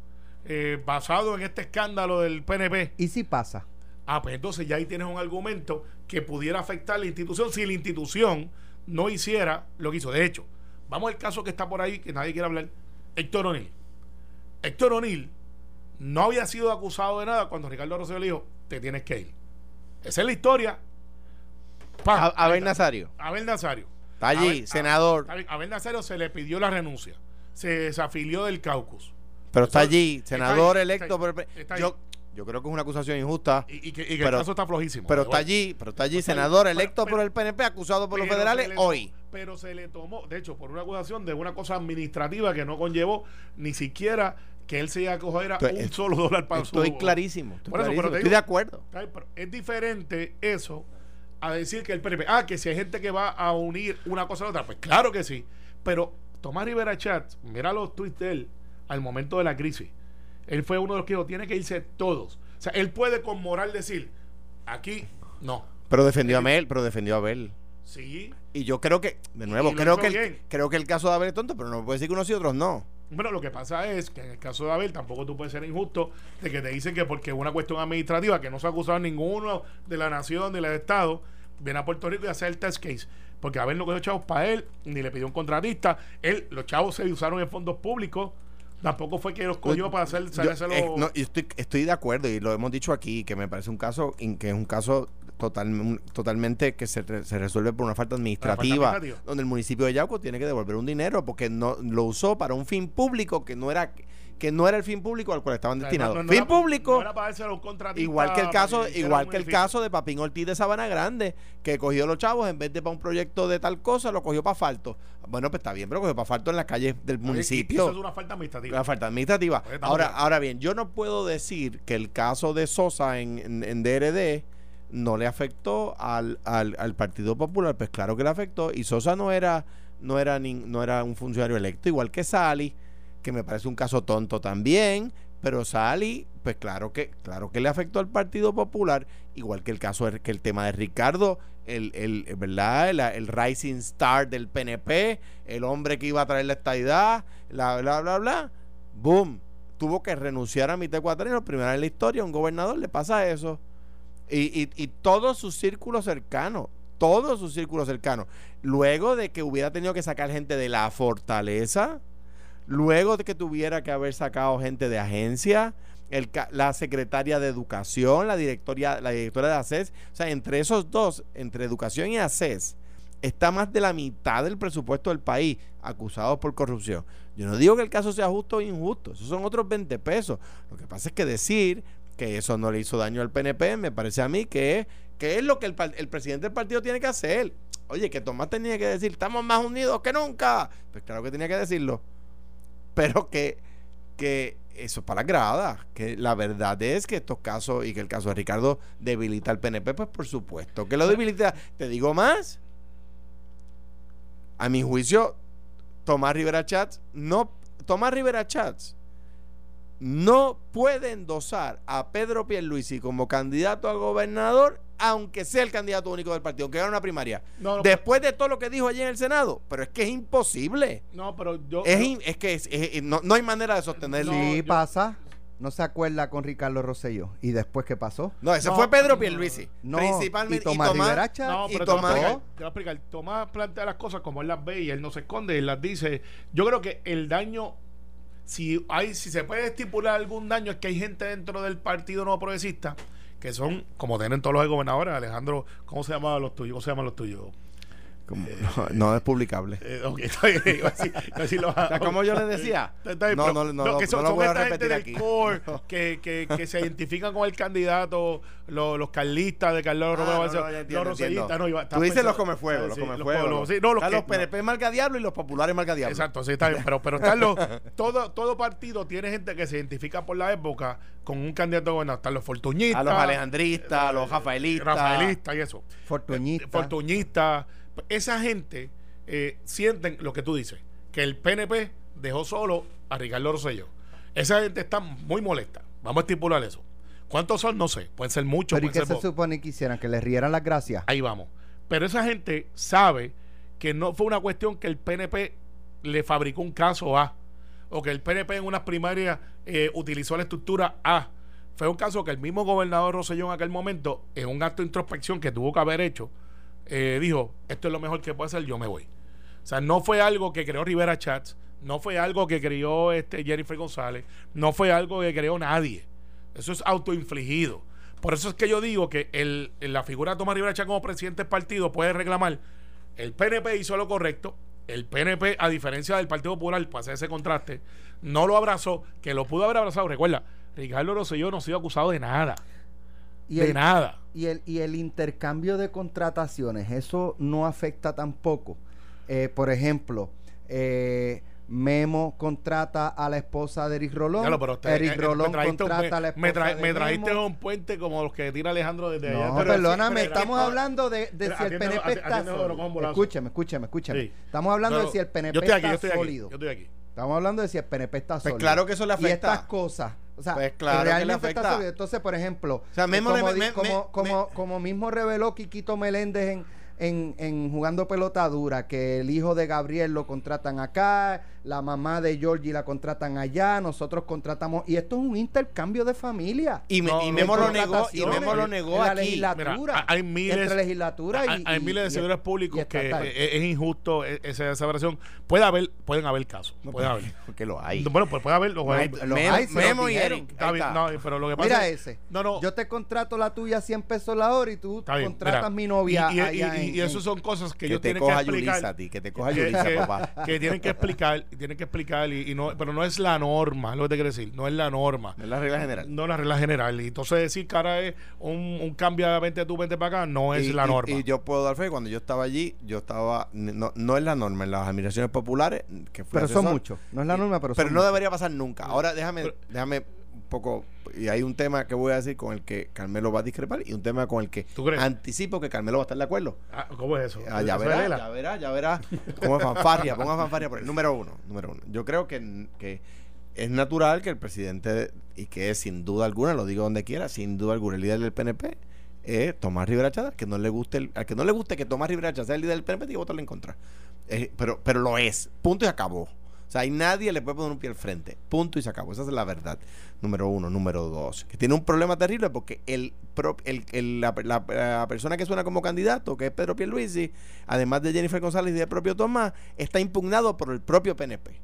Speaker 2: eh, basado en este escándalo del PNP.
Speaker 1: ¿Y si pasa?
Speaker 2: Ah, pues entonces ya ahí tienes un argumento que pudiera afectar la institución si la institución no hiciera lo que hizo. De hecho, vamos al caso que está por ahí, que nadie quiere hablar. Héctor O'Neill. Héctor O'Neill no había sido acusado de nada cuando Ricardo Rosselló le dijo, te tienes que ir. Esa es la historia.
Speaker 3: Abel Nazario.
Speaker 2: Abel Nazario.
Speaker 3: Está allí, senador.
Speaker 2: Abel Nazario se le pidió la renuncia. Se desafilió del caucus.
Speaker 3: Pero está allí, senador electo. por, yo, yo creo que es una acusación injusta.
Speaker 2: Y, que, el caso está flojísimo.
Speaker 3: Pero está allí, pero está allí, senador electo por el PNP, acusado por los federales hoy.
Speaker 2: Pero se le tomó, de hecho, por una acusación de una cosa administrativa que no conllevó ni siquiera que él se iba a coger un solo dólar para
Speaker 3: estoy Clarísimo, estoy clarísimo. estoy de acuerdo.
Speaker 2: Es diferente eso a decir que el PNP, ah, que si hay gente que va a unir una cosa a la otra, pues claro que sí. Pero Tomás Rivera Chat, mira los tweets de él al momento de la crisis él fue uno de los que dijo, tiene que irse todos. O sea, él puede con moral decir, aquí no.
Speaker 3: Pero defendió a Mel, pero defendió a Abel.
Speaker 2: Sí.
Speaker 3: Y yo creo que, de nuevo, creo que, el, creo que el caso de Abel es tonto, pero no puede decir que unos y otros no.
Speaker 2: Bueno, lo que pasa es que en el caso de Abel tampoco tú puedes ser injusto de que te dicen que porque es una cuestión administrativa que no se ha acusado a ninguno de la nación del Estado, viene a Puerto Rico y hace el test case. Porque Abel no cogió chavos para él, ni le pidió un contratista. Él, los chavos se usaron en fondos públicos Tampoco fue que los cogió para hacer
Speaker 3: eh, no, estoy, estoy de acuerdo y lo hemos dicho aquí, que me parece un caso que es un caso total, totalmente que se, se resuelve por una falta administrativa, donde el municipio de Yauco tiene que devolver un dinero porque no lo usó para un fin público que no era que no era el fin público al cual estaban destinados. fin público. igual que el caso, igual que el caso de Papín Ortiz de Sabana Grande, que cogió los chavos en vez de para un proyecto de tal cosa, lo cogió para falto. Bueno, pues está bien, pero cogió para falto en las calles del municipio.
Speaker 2: Eso es una falta administrativa.
Speaker 3: Una falta administrativa. Pues ahora, ahora bien, yo no puedo decir que el caso de Sosa en, en, DRD no le afectó al, al, al, Partido Popular, pues claro que le afectó. Y Sosa no era, no era, ni, no era un funcionario electo, igual que Sally que me parece un caso tonto también, pero Sally, pues claro que, claro que le afectó al Partido Popular, igual que el caso que el tema de Ricardo, el, el ¿verdad? El, rising star del PNP, el hombre que iba a traer la estadidad, bla, bla, bla, bla. Boom. Tuvo que renunciar a mitad cuatrienio, primera en la historia, a un gobernador le pasa eso. Y, y, y todo su círculo cercano, todo su círculo cercano. Luego de que hubiera tenido que sacar gente de la fortaleza, luego de que tuviera que haber sacado gente de agencia, la secretaria de educación, la directoria, la directora de ACES, o sea, entre esos dos, entre educación y ACES, está más de la mitad del presupuesto del país acusados por corrupción. Yo no digo que el caso sea justo o injusto, esos son otros 20 pesos. Lo que pasa es que decir que eso no le hizo daño al PNP, me parece a mí que es, que es lo que el, el presidente del partido tiene que hacer. Oye, que Tomás tenía que decir, estamos más unidos que nunca. Pues claro que tenía que decirlo pero que, que eso para grada, que la verdad es que estos casos y que el caso de Ricardo debilita al PNP, pues por supuesto que lo debilita. Te digo más, a mi juicio, Tomás Rivera Chats no, Tomás Rivera Chats no puede endosar a Pedro Pierluisi como candidato a gobernador aunque sea el candidato único del partido, aunque gane una primaria. Después de todo lo que dijo allí en el Senado, pero es que es imposible.
Speaker 2: No, pero yo.
Speaker 3: Es, que no, hay manera de sostenerlo.
Speaker 1: Sí, pasa. No se acuerda con Ricardo Rosselló. ¿Y después qué pasó?
Speaker 3: No, ese fue Pedro Pierluisi. No, principalmente.
Speaker 1: Y Tomás,
Speaker 2: No, pero Tomás, te, voy a explicar. Tomás plantea las cosas como él las ve y él no se esconde, él las dice. Yo creo que el daño si hay si se puede estipular algún daño es que hay gente dentro del partido no progresista que son, como tienen todos los gobernadores, Alejandro, ¿cómo se llamaban los tuyos? ¿Cómo se llaman los tuyos?
Speaker 3: No, es publicable.
Speaker 2: Eh, bien, así, así lo,
Speaker 3: como yo le decía.
Speaker 2: no, no, no, que son, lo voy a repetir aquí. Core, que, que, que, se identifican con el candidato, los, los carlistas de Carlos
Speaker 3: ah, Romero, los rosellistas. No, iba, Tú dices los comefuegos, los comefuegos. Los, sí, no, los, los PNP marca diablo y los populares marca diablo.
Speaker 2: Exacto, sí, está bien. Pero, pero están los, todo, todo partido tiene gente que se identifica por la época con un candidato bueno Están los fortuñistas. A
Speaker 3: los alejandristas, a los eh, rafaelistas.
Speaker 2: Rafaelistas y eso.
Speaker 1: Fortuñistas.
Speaker 2: Fortuñistas esa gente eh, sienten lo que tú dices, que el PNP dejó solo a Ricardo Rosselló. Esa gente está muy molesta. Vamos a estipular eso. ¿Cuántos son? No sé. Pueden ser muchos.
Speaker 1: ¿Pero y qué se supone que hicieran? ¿Que les rieran las gracias?
Speaker 2: Ahí vamos. Pero esa gente sabe que no fue una cuestión que el PNP le fabricó un caso A o que el PNP en unas primarias eh, utilizó la estructura A. Fue un caso que el mismo gobernador Rosselló en aquel momento, en un acto de introspección que tuvo que haber hecho, eh, dijo, esto es lo mejor que puede hacer, yo me voy. O sea, no fue algo que creó Rivera Chats, no fue algo que creó este Jennifer González, no fue algo que creó nadie. Eso es autoinfligido. Por eso es que yo digo que el, la figura de Tomás Rivera Chá como presidente del partido puede reclamar. El PNP hizo lo correcto. El PNP, a diferencia del Partido Popular, para hacer ese contraste, no lo abrazó, que lo pudo haber abrazado. Recuerda, Ricardo Rosselló no ha sido acusado de nada.
Speaker 1: Y
Speaker 2: de
Speaker 1: el-
Speaker 2: nada.
Speaker 1: Y el, y el intercambio de contrataciones, eso no afecta tampoco. Eh, por ejemplo, eh, Memo contrata a la esposa de Eric Rolón.
Speaker 2: Claro, pero usted-
Speaker 1: Eric
Speaker 2: eh, eh,
Speaker 1: Rolón
Speaker 2: me un-
Speaker 1: contrata a la
Speaker 2: me,
Speaker 1: esposa
Speaker 2: tra-
Speaker 1: de
Speaker 2: me trajiste
Speaker 1: Memo.
Speaker 2: un puente como los que tira Alejandro desde allá.
Speaker 1: No,
Speaker 2: Pero-
Speaker 1: perdóname,
Speaker 2: pero-
Speaker 1: estamos
Speaker 2: pero-
Speaker 1: hablando de, si el PNP está sólido. Escúchame, escúchame, escúchame.
Speaker 2: Sí.
Speaker 1: Estamos hablando de si el PNP
Speaker 2: yo estoy aquí, yo
Speaker 1: está
Speaker 2: aquí,
Speaker 1: sólido.
Speaker 2: yo estoy aquí.
Speaker 1: Estamos hablando de si el PNP está
Speaker 3: Pues
Speaker 1: sólido.
Speaker 3: claro que eso le
Speaker 1: Y
Speaker 3: afecta.
Speaker 1: estas cosas. O sea,
Speaker 3: Pues claro que le
Speaker 1: realmente está sólido. Entonces, por ejemplo,
Speaker 3: O sea,
Speaker 1: como, di-
Speaker 3: me-
Speaker 1: como,
Speaker 3: me-
Speaker 1: como, como mismo reveló Quiquito Meléndez en, en, en jugando pelota dura, que el hijo de Gabriel lo contratan acá, la mamá de Georgie la contratan allá, nosotros contratamos. Y esto es un intercambio de familia.
Speaker 3: Y, me-
Speaker 2: No,
Speaker 3: y
Speaker 2: no,
Speaker 3: Memo
Speaker 2: no,
Speaker 3: lo negó, y Memo lo
Speaker 1: en
Speaker 3: negó
Speaker 1: la
Speaker 3: aquí.
Speaker 1: legislatura.
Speaker 2: Mira, hay miles-
Speaker 1: entre legislatura y.
Speaker 2: hay, miles de servidores públicos que
Speaker 1: estatal.
Speaker 2: eh, es, injusto e- esa separación. Puede haber, pueden haber casos. puede haber.
Speaker 3: Porque lo hay.
Speaker 2: Bueno, pues puede haber. los-
Speaker 3: No hay-
Speaker 1: Los
Speaker 3: Memo,
Speaker 1: hay,
Speaker 3: Memo y. Eric.
Speaker 2: Está bien, no, pero lo que pasa
Speaker 1: Mira
Speaker 2: es-
Speaker 1: ese.
Speaker 2: No, no.
Speaker 1: Yo te contrato la tuya a 100 pesos la hora y tú contratas
Speaker 2: mira,
Speaker 1: mi novia.
Speaker 2: Y, y, y-
Speaker 1: en-
Speaker 2: y eso
Speaker 1: en-
Speaker 2: son cosas que,
Speaker 3: que
Speaker 2: ellos
Speaker 3: te
Speaker 2: tienen que
Speaker 3: coja
Speaker 2: explicar.
Speaker 3: Yulisa a ti, que te coja Yulisa, papá.
Speaker 2: que tienen que explicar, tienen que explicar, y, y no, pero no es la norma, es lo que te quiero decir, no es la norma.
Speaker 3: Es la regla general.
Speaker 2: No es la regla general. Y entonces decir que ahora es un, un cambio de 20 tú, 20 para acá, no es
Speaker 3: y,
Speaker 2: la
Speaker 3: y-
Speaker 2: norma.
Speaker 3: Y, yo puedo dar fe, cuando yo estaba allí, yo estaba, no, no es la norma, en las admiraciones populares, que
Speaker 1: Pero son muchos. No es la norma, pero,
Speaker 3: Pero
Speaker 1: son
Speaker 3: no
Speaker 1: muchos.
Speaker 3: debería pasar nunca. Ahora déjame,
Speaker 2: Pero-
Speaker 3: déjame poco, y hay un tema que voy a decir con el que Carmelo va a discrepar y un tema con el que
Speaker 2: ¿Tú crees?
Speaker 3: anticipo que Carmelo va a estar de acuerdo.
Speaker 2: Ah, ¿Cómo es eso?
Speaker 3: Ah, ya
Speaker 2: ¿Eso es
Speaker 3: verá, ya verá, ya verá. Ponga fanfarria, ponga fanfarria por el número uno, número uno. Yo creo que, que es natural que el presidente, y que es sin duda alguna, lo digo donde quiera, sin duda alguna, el líder del PNP, es Tomás Rivera Chávez, que no le guste el- al que no le guste que Tomás Rivera Chávez sea el líder del PNP, tiene que votarle en contra. Eh, pero, pero lo es. Punto y se acabó. O sea, y nadie le puede poner un pie al frente. Punto y se acabó. Esa es la verdad. Número uno. Número dos. Que tiene un problema terrible porque el, el, el- la, la- la persona que suena como candidato, que es Pedro Pierluisi, además de Jennifer González y del propio Tomás, está impugnado por el propio PNP.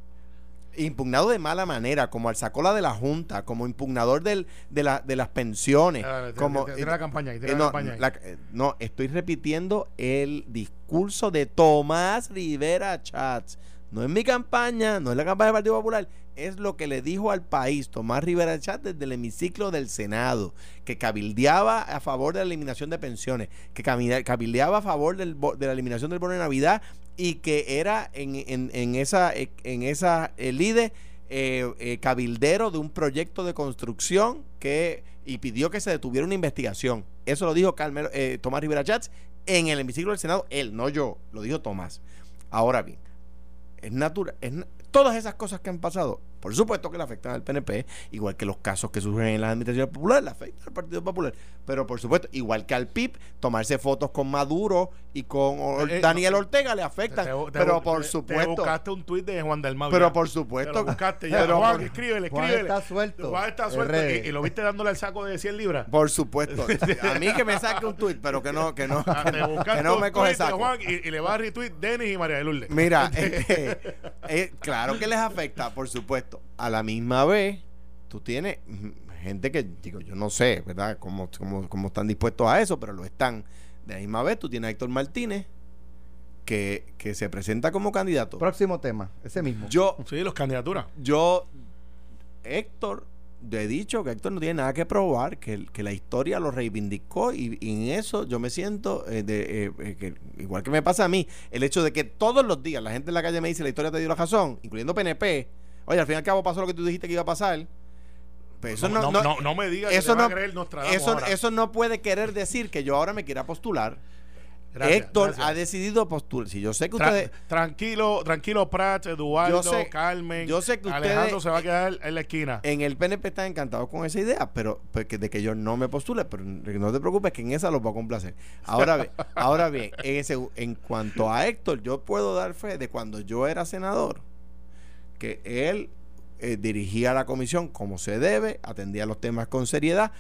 Speaker 3: Impugnado de mala manera, como al sacola de la Junta, como impugnador del, de, la, de las pensiones.
Speaker 2: Ah,
Speaker 3: como,
Speaker 2: tira la campaña ahí,
Speaker 3: eh,
Speaker 2: la
Speaker 3: no,
Speaker 2: campaña ahí.
Speaker 3: la- eh, no, estoy repitiendo el discurso de Tomás Rivera Chats. No es mi campaña, no es la campaña del Partido Popular, es lo que le dijo al país Tomás Rivera Chats desde el hemiciclo del Senado, que cabildeaba a favor de la eliminación de pensiones, que cabildeaba a favor de la eliminación del bono de Navidad y que era en, esa, en eh, líder eh, eh, cabildero de un proyecto de construcción que y pidió que se detuviera una investigación. Eso lo dijo Tomás Rivera Chats en el hemiciclo del Senado. Él, no yo, lo dijo Tomás. Ahora bien, es natural. Es, todas esas cosas que han pasado, por supuesto que le afectan al PNP, igual que los casos que surgen en las administraciones populares, le afectan al Partido Popular. Pero por supuesto, igual que al PIB, tomarse fotos con Maduro y con Or-
Speaker 2: Eh, eh,
Speaker 3: Daniel
Speaker 2: no,
Speaker 3: Ortega le afectan.
Speaker 2: Te- te-
Speaker 3: pero por
Speaker 2: te
Speaker 3: supuesto.
Speaker 2: buscaste un tuit de Juan del Mau.
Speaker 3: Pero
Speaker 2: ya.
Speaker 3: por
Speaker 2: Te
Speaker 3: supuesto.
Speaker 2: lo buscaste ya.
Speaker 3: Pero
Speaker 2: Juan,
Speaker 3: por-
Speaker 2: escríbele,
Speaker 1: Juan
Speaker 2: escríbele.
Speaker 1: está suelto.
Speaker 2: Juan está suelto. Y, y lo viste dándole el saco de 100 libras.
Speaker 3: Por supuesto. A mí que me saque un tuit, pero que no, que no,
Speaker 2: Ah,
Speaker 3: que no, que me coge saco.
Speaker 2: Juan y, y le va a retweet Denis y María de Lourdes.
Speaker 3: Mira, este, eh, claro que les afecta, por supuesto. A la misma vez, tú tienes mm, gente que, digo, yo no sé, ¿verdad? Cómo, cómo, cómo están dispuestos a eso, pero lo están. De la misma vez, tú tienes a Héctor Martínez, que, que se presenta como candidato.
Speaker 1: Próximo tema, ese mismo.
Speaker 3: Yo,
Speaker 2: Sí, los candidaturas.
Speaker 3: yo, Héctor, yo he dicho que Héctor no tiene nada que probar, que, el- que la historia lo reivindicó y, y en eso yo me siento, eh, de, eh, eh, que, igual que me pasa a mí, el hecho de que todos los días la gente en la calle me dice la historia te dio la razón, incluyendo PNP, oye, al fin y al cabo pasó lo que tú dijiste que iba a pasar. Pues eso no,
Speaker 2: no,
Speaker 3: no-
Speaker 2: no, no me digas que
Speaker 3: eso
Speaker 2: te va a
Speaker 3: no-
Speaker 2: creer Nostradamus
Speaker 3: eso,
Speaker 2: ahora.
Speaker 3: eso no puede querer decir que yo ahora me quiera postular.
Speaker 2: Gracias,
Speaker 3: Héctor
Speaker 2: gracias.
Speaker 3: ha decidido postular. Si yo sé que
Speaker 2: Tra-
Speaker 3: ustedes...
Speaker 2: tranquilo, tranquilo, Prats, Eduardo,
Speaker 3: Yo sé-
Speaker 2: Carmen.
Speaker 3: yo sé que ustedes-
Speaker 2: Alejandro se va a quedar en la esquina.
Speaker 3: En el PNP están encantados con esa idea, pero pues, que- de que yo no me postule, pero no te preocupes que en esa los voy a complacer. Ahora bien, ahora bien, en, ese- en cuanto a Héctor, yo puedo dar fe de cuando yo era senador, que él eh, dirigía la comisión como se debe, atendía los temas con seriedad,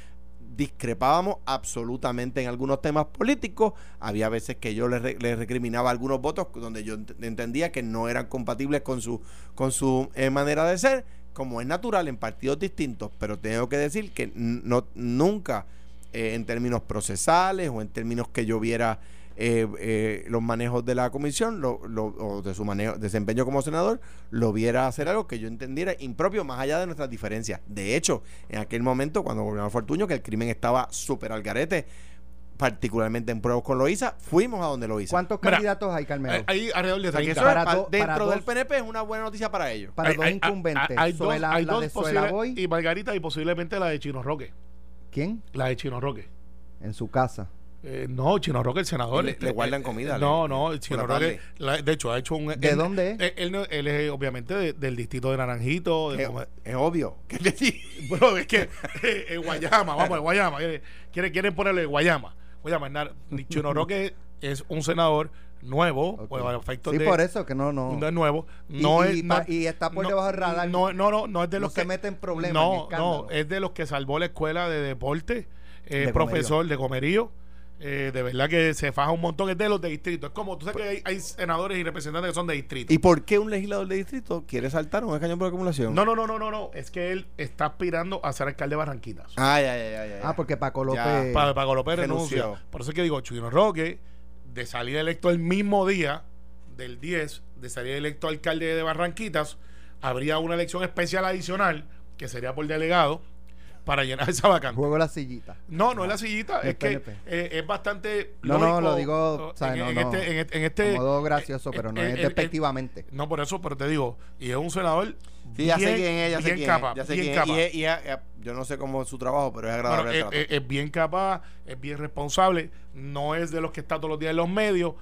Speaker 3: discrepábamos absolutamente en algunos temas políticos. Había veces que yo le, re- le recriminaba algunos votos donde yo ent- entendía que no eran compatibles con su, con su eh, manera de ser, como es natural en partidos distintos, pero tengo que decir que no, nunca eh, en términos procesales o en términos que yo viera eh, eh, los manejos de la comisión lo, lo- o de su manejo, desempeño como senador, lo viera hacer algo que yo entendiera impropio más allá de nuestras diferencias. De hecho, en aquel momento, cuando gobernaba Fortuño, que el crimen estaba súper al garete, particularmente en pruebas con Loíza, fuimos a donde Loíza.
Speaker 1: ¿Cuántos
Speaker 2: Mira,
Speaker 1: candidatos hay, Carmelo?
Speaker 2: Hay, hay alrededor de
Speaker 3: O sea, que
Speaker 2: 30.
Speaker 3: eso es
Speaker 1: Para
Speaker 3: pa-
Speaker 1: do-
Speaker 3: dentro del PNP es una buena noticia para ellos.
Speaker 1: para
Speaker 2: Hay-
Speaker 1: dos
Speaker 2: hay-
Speaker 1: incumbentes.
Speaker 2: hay- hay dos-
Speaker 1: Zoela-
Speaker 2: hay
Speaker 1: la
Speaker 2: dos
Speaker 1: de Zoela
Speaker 2: posibles-
Speaker 1: Boy.
Speaker 2: y Margarita y posiblemente la de Chino Roque.
Speaker 1: ¿Quién?
Speaker 2: La de Chino Roque.
Speaker 1: En su casa.
Speaker 2: Eh, no, Chino Roque, el senador.
Speaker 3: Le-
Speaker 2: este,
Speaker 3: le guardan
Speaker 2: eh,
Speaker 3: comida,
Speaker 2: No,
Speaker 3: le-
Speaker 2: no, Chino Roque, la- de hecho, ha hecho un.
Speaker 1: ¿De
Speaker 2: él-
Speaker 1: dónde es?
Speaker 2: Él, él no- él es obviamente de- del distrito de Naranjito. De
Speaker 3: Es, es obvio. que di-
Speaker 2: Bro, es que eh, en Guayama, vamos, en Guayama. Quieren, quieren ponerle Guayama. Guayama, Chino Roque es un senador nuevo,
Speaker 1: Ok.
Speaker 2: pues, a efectos
Speaker 1: Sí,
Speaker 2: de-
Speaker 1: por eso que no, no.
Speaker 2: es nuevo.
Speaker 1: Y-
Speaker 2: No
Speaker 1: y
Speaker 2: es, no-
Speaker 1: y está por
Speaker 2: no-
Speaker 1: debajo del radar.
Speaker 2: No, no, no, no es de
Speaker 1: No
Speaker 2: los
Speaker 1: se
Speaker 2: que
Speaker 1: mete en problemas,
Speaker 2: No, no, es de los que salvó la escuela de deporte, eh,
Speaker 1: De
Speaker 2: profesor de comerío. Eh, de verdad que se faja un montón, es de los de distrito. Es como, tú sabes que hay, hay senadores y representantes que son de distrito.
Speaker 3: ¿Y por qué un legislador de distrito quiere saltar un escañón por acumulación?
Speaker 2: no, no, no, no, no, no. Es que él está aspirando a ser alcalde de Barranquitas.
Speaker 3: Ay, ay, ay, ay, ay.
Speaker 1: Ah, porque Paco
Speaker 3: Ya,
Speaker 1: López.
Speaker 2: para Paco López
Speaker 3: renunció.
Speaker 2: renuncia. Por eso es que digo, Chino Roque, de salir electo el mismo día del 10, de salir electo alcalde de Barranquitas, habría una elección especial adicional, que sería por delegado, para llenar esa vacante.
Speaker 1: Juego la sillita.
Speaker 2: No, no es la sillita,
Speaker 1: El
Speaker 2: es que eh, es bastante.
Speaker 1: No, no, lo digo,
Speaker 2: eh,
Speaker 1: o sea,
Speaker 2: en,
Speaker 1: no,
Speaker 2: en
Speaker 1: no.
Speaker 2: este, en este- en
Speaker 1: Como gracioso,
Speaker 2: eh,
Speaker 1: pero no es despectivamente.
Speaker 2: no, por eso, pero te digo, y es un senador.
Speaker 3: Sí, ya sé
Speaker 2: bien-
Speaker 3: quién es, ya sé quién
Speaker 2: capaz,
Speaker 3: es. Ya sé
Speaker 2: bien
Speaker 3: quién es.
Speaker 2: capaz.
Speaker 3: Y es- y es- yo no sé cómo es su trabajo, pero es
Speaker 2: Bueno,
Speaker 3: agradable. el
Speaker 2: es,
Speaker 3: trato.
Speaker 2: es- es bien capaz, es bien responsable, no es de los que está todos los días en los medios.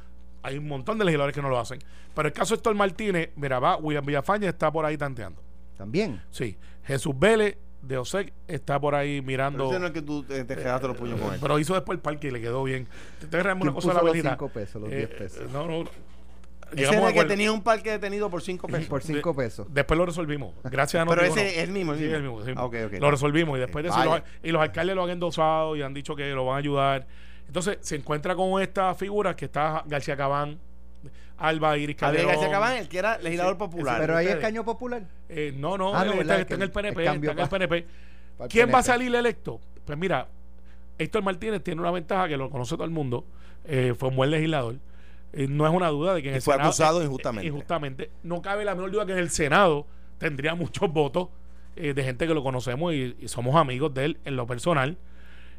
Speaker 2: Hay un montón de legisladores que no lo hacen. Pero el caso de Héctor Martínez, mira, va, William Villafaña está por ahí tanteando.
Speaker 1: También.
Speaker 2: Sí. Jesús Vélez de OSEC está por ahí
Speaker 3: Pero
Speaker 2: mirando.
Speaker 3: ese no es que tú te, te quedaste los puños con él.
Speaker 2: Pero hizo después el parque y le quedó bien. Te te una
Speaker 1: ¿Quién
Speaker 2: cosa de la
Speaker 1: los
Speaker 2: avenida.
Speaker 1: cinco pesos, los
Speaker 2: Eh,
Speaker 1: 10 pesos?
Speaker 2: eh, No, no.
Speaker 3: Ese era el que tenía un parque detenido por 5 pesos.
Speaker 1: Por 5 pesos.
Speaker 2: Después lo resolvimos. Gracias a
Speaker 3: Pero
Speaker 2: Notiuno.
Speaker 3: ese es el mismo, el
Speaker 2: Sí,
Speaker 3: mismo.
Speaker 2: el mismo, sí.
Speaker 3: Ah, ok, ok.
Speaker 2: Lo resolvimos y después de eso, los, y los alcaldes lo han endosado y han dicho que lo van a ayudar. Entonces se encuentra con esta figura que está García Cabán, Alba Iris Calderón.
Speaker 3: García Cabán, el que era legislador
Speaker 2: Sí,
Speaker 3: popular.
Speaker 1: Pero hay
Speaker 2: ustedes.
Speaker 1: escaño popular.
Speaker 2: Eh, no, no,
Speaker 1: Ah, no,
Speaker 2: él
Speaker 1: ¿verdad?
Speaker 2: está, en el PNP.
Speaker 1: el cambio
Speaker 2: Está en el
Speaker 1: pa-
Speaker 2: PNP.
Speaker 1: Para el
Speaker 2: ¿Quién va a salir electo? Pues mira, Héctor Martínez tiene una ventaja que lo conoce todo el mundo. eh, fue un buen legislador. Eh, no es una duda de que en
Speaker 3: Y
Speaker 2: el
Speaker 3: fue
Speaker 2: Senado-
Speaker 3: acusado
Speaker 2: eh,
Speaker 3: injustamente.
Speaker 2: injustamente. No cabe la menor duda que en el Senado tendría muchos votos eh, de gente que lo conocemos y, y somos amigos de él en lo personal.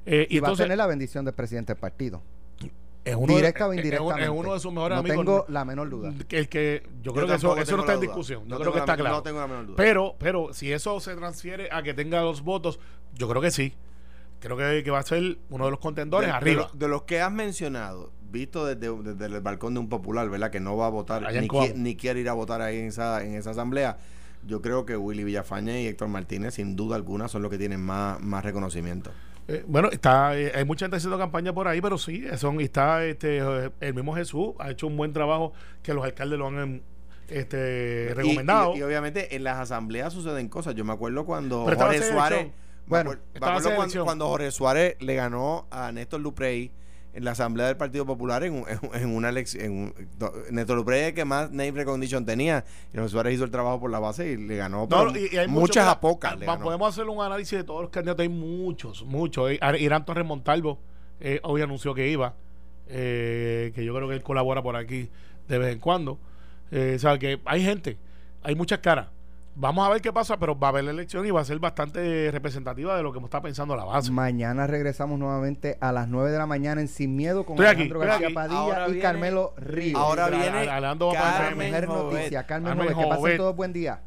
Speaker 2: Eh, y
Speaker 1: Y va a
Speaker 2: entonces
Speaker 1: tener la bendición del presidente del partido.
Speaker 2: Es uno,
Speaker 1: Directa o
Speaker 2: de, es- es
Speaker 1: indirectamente.
Speaker 2: uno de sus mejores
Speaker 1: no
Speaker 2: amigos.
Speaker 1: tengo la menor duda.
Speaker 2: Que el que yo,
Speaker 3: Yo
Speaker 2: creo que eso, eso no está en discusión.
Speaker 3: No
Speaker 2: Yo creo que está claro.
Speaker 3: No tengo la menor duda.
Speaker 2: Pero, pero si eso se transfiere a que tenga los votos, yo creo que sí. Creo que, que va a ser uno de los contendores
Speaker 3: de, de
Speaker 2: arriba.
Speaker 3: lo- de los que has mencionado, visto desde, desde el balcón de un popular, ¿verdad? Que no va a votar, ni, qui- ni quiere ir a votar ahí en esa, en esa asamblea. Yo creo que Willy Villafaña y Héctor Martínez, sin duda alguna, son los que tienen más, más reconocimiento.
Speaker 2: Eh, bueno, está, eh, hay mucha gente haciendo campaña por ahí, pero sí, son, está este, eh, el mismo Jesús, ha hecho un buen trabajo que los alcaldes lo han em, este, recomendado.
Speaker 3: Y, y obviamente en las asambleas suceden cosas. Yo me acuerdo cuando Jorge Suárez.
Speaker 2: elección.
Speaker 3: me
Speaker 1: Bueno,
Speaker 3: me acuerdo cuando, cuando Jorge Suárez le ganó a Néstor Luprey en la asamblea del Partido Popular en, un- en, en una elección. En un- Néstor que más name recognition tenía. Y Jorge Suárez hizo el trabajo por la base y le ganó.
Speaker 2: No, y- y hay
Speaker 3: muchas a pocas.
Speaker 2: ah,
Speaker 3: le
Speaker 2: va-
Speaker 3: ganó.
Speaker 2: Podemos hacer un análisis de todos los candidatos. Hay muchos, muchos. Eh, Irán Torres Montalvo eh, hoy anunció que iba, eh, que yo creo que él colabora por aquí de vez en cuando. Eh, o sea, que hay gente, hay muchas caras. Vamos a ver qué pasa, pero va a haber la elección y va a ser bastante representativa de lo que está pensando la base.
Speaker 1: Mañana regresamos nuevamente a las 9 de la mañana en Sin Miedo con
Speaker 2: Estoy
Speaker 1: Alejandro García
Speaker 2: aquí.
Speaker 1: Padilla
Speaker 3: Ahora
Speaker 1: y
Speaker 3: viene-
Speaker 1: Carmelo Ríos.
Speaker 3: Ahora viene
Speaker 2: Ale- Alejandro
Speaker 3: Carmen
Speaker 1: Mujer
Speaker 3: Jovet.
Speaker 1: Noticia. Carmen
Speaker 2: Carmen
Speaker 1: Jovet. Que pasen
Speaker 2: Jovet.
Speaker 1: todos buen día.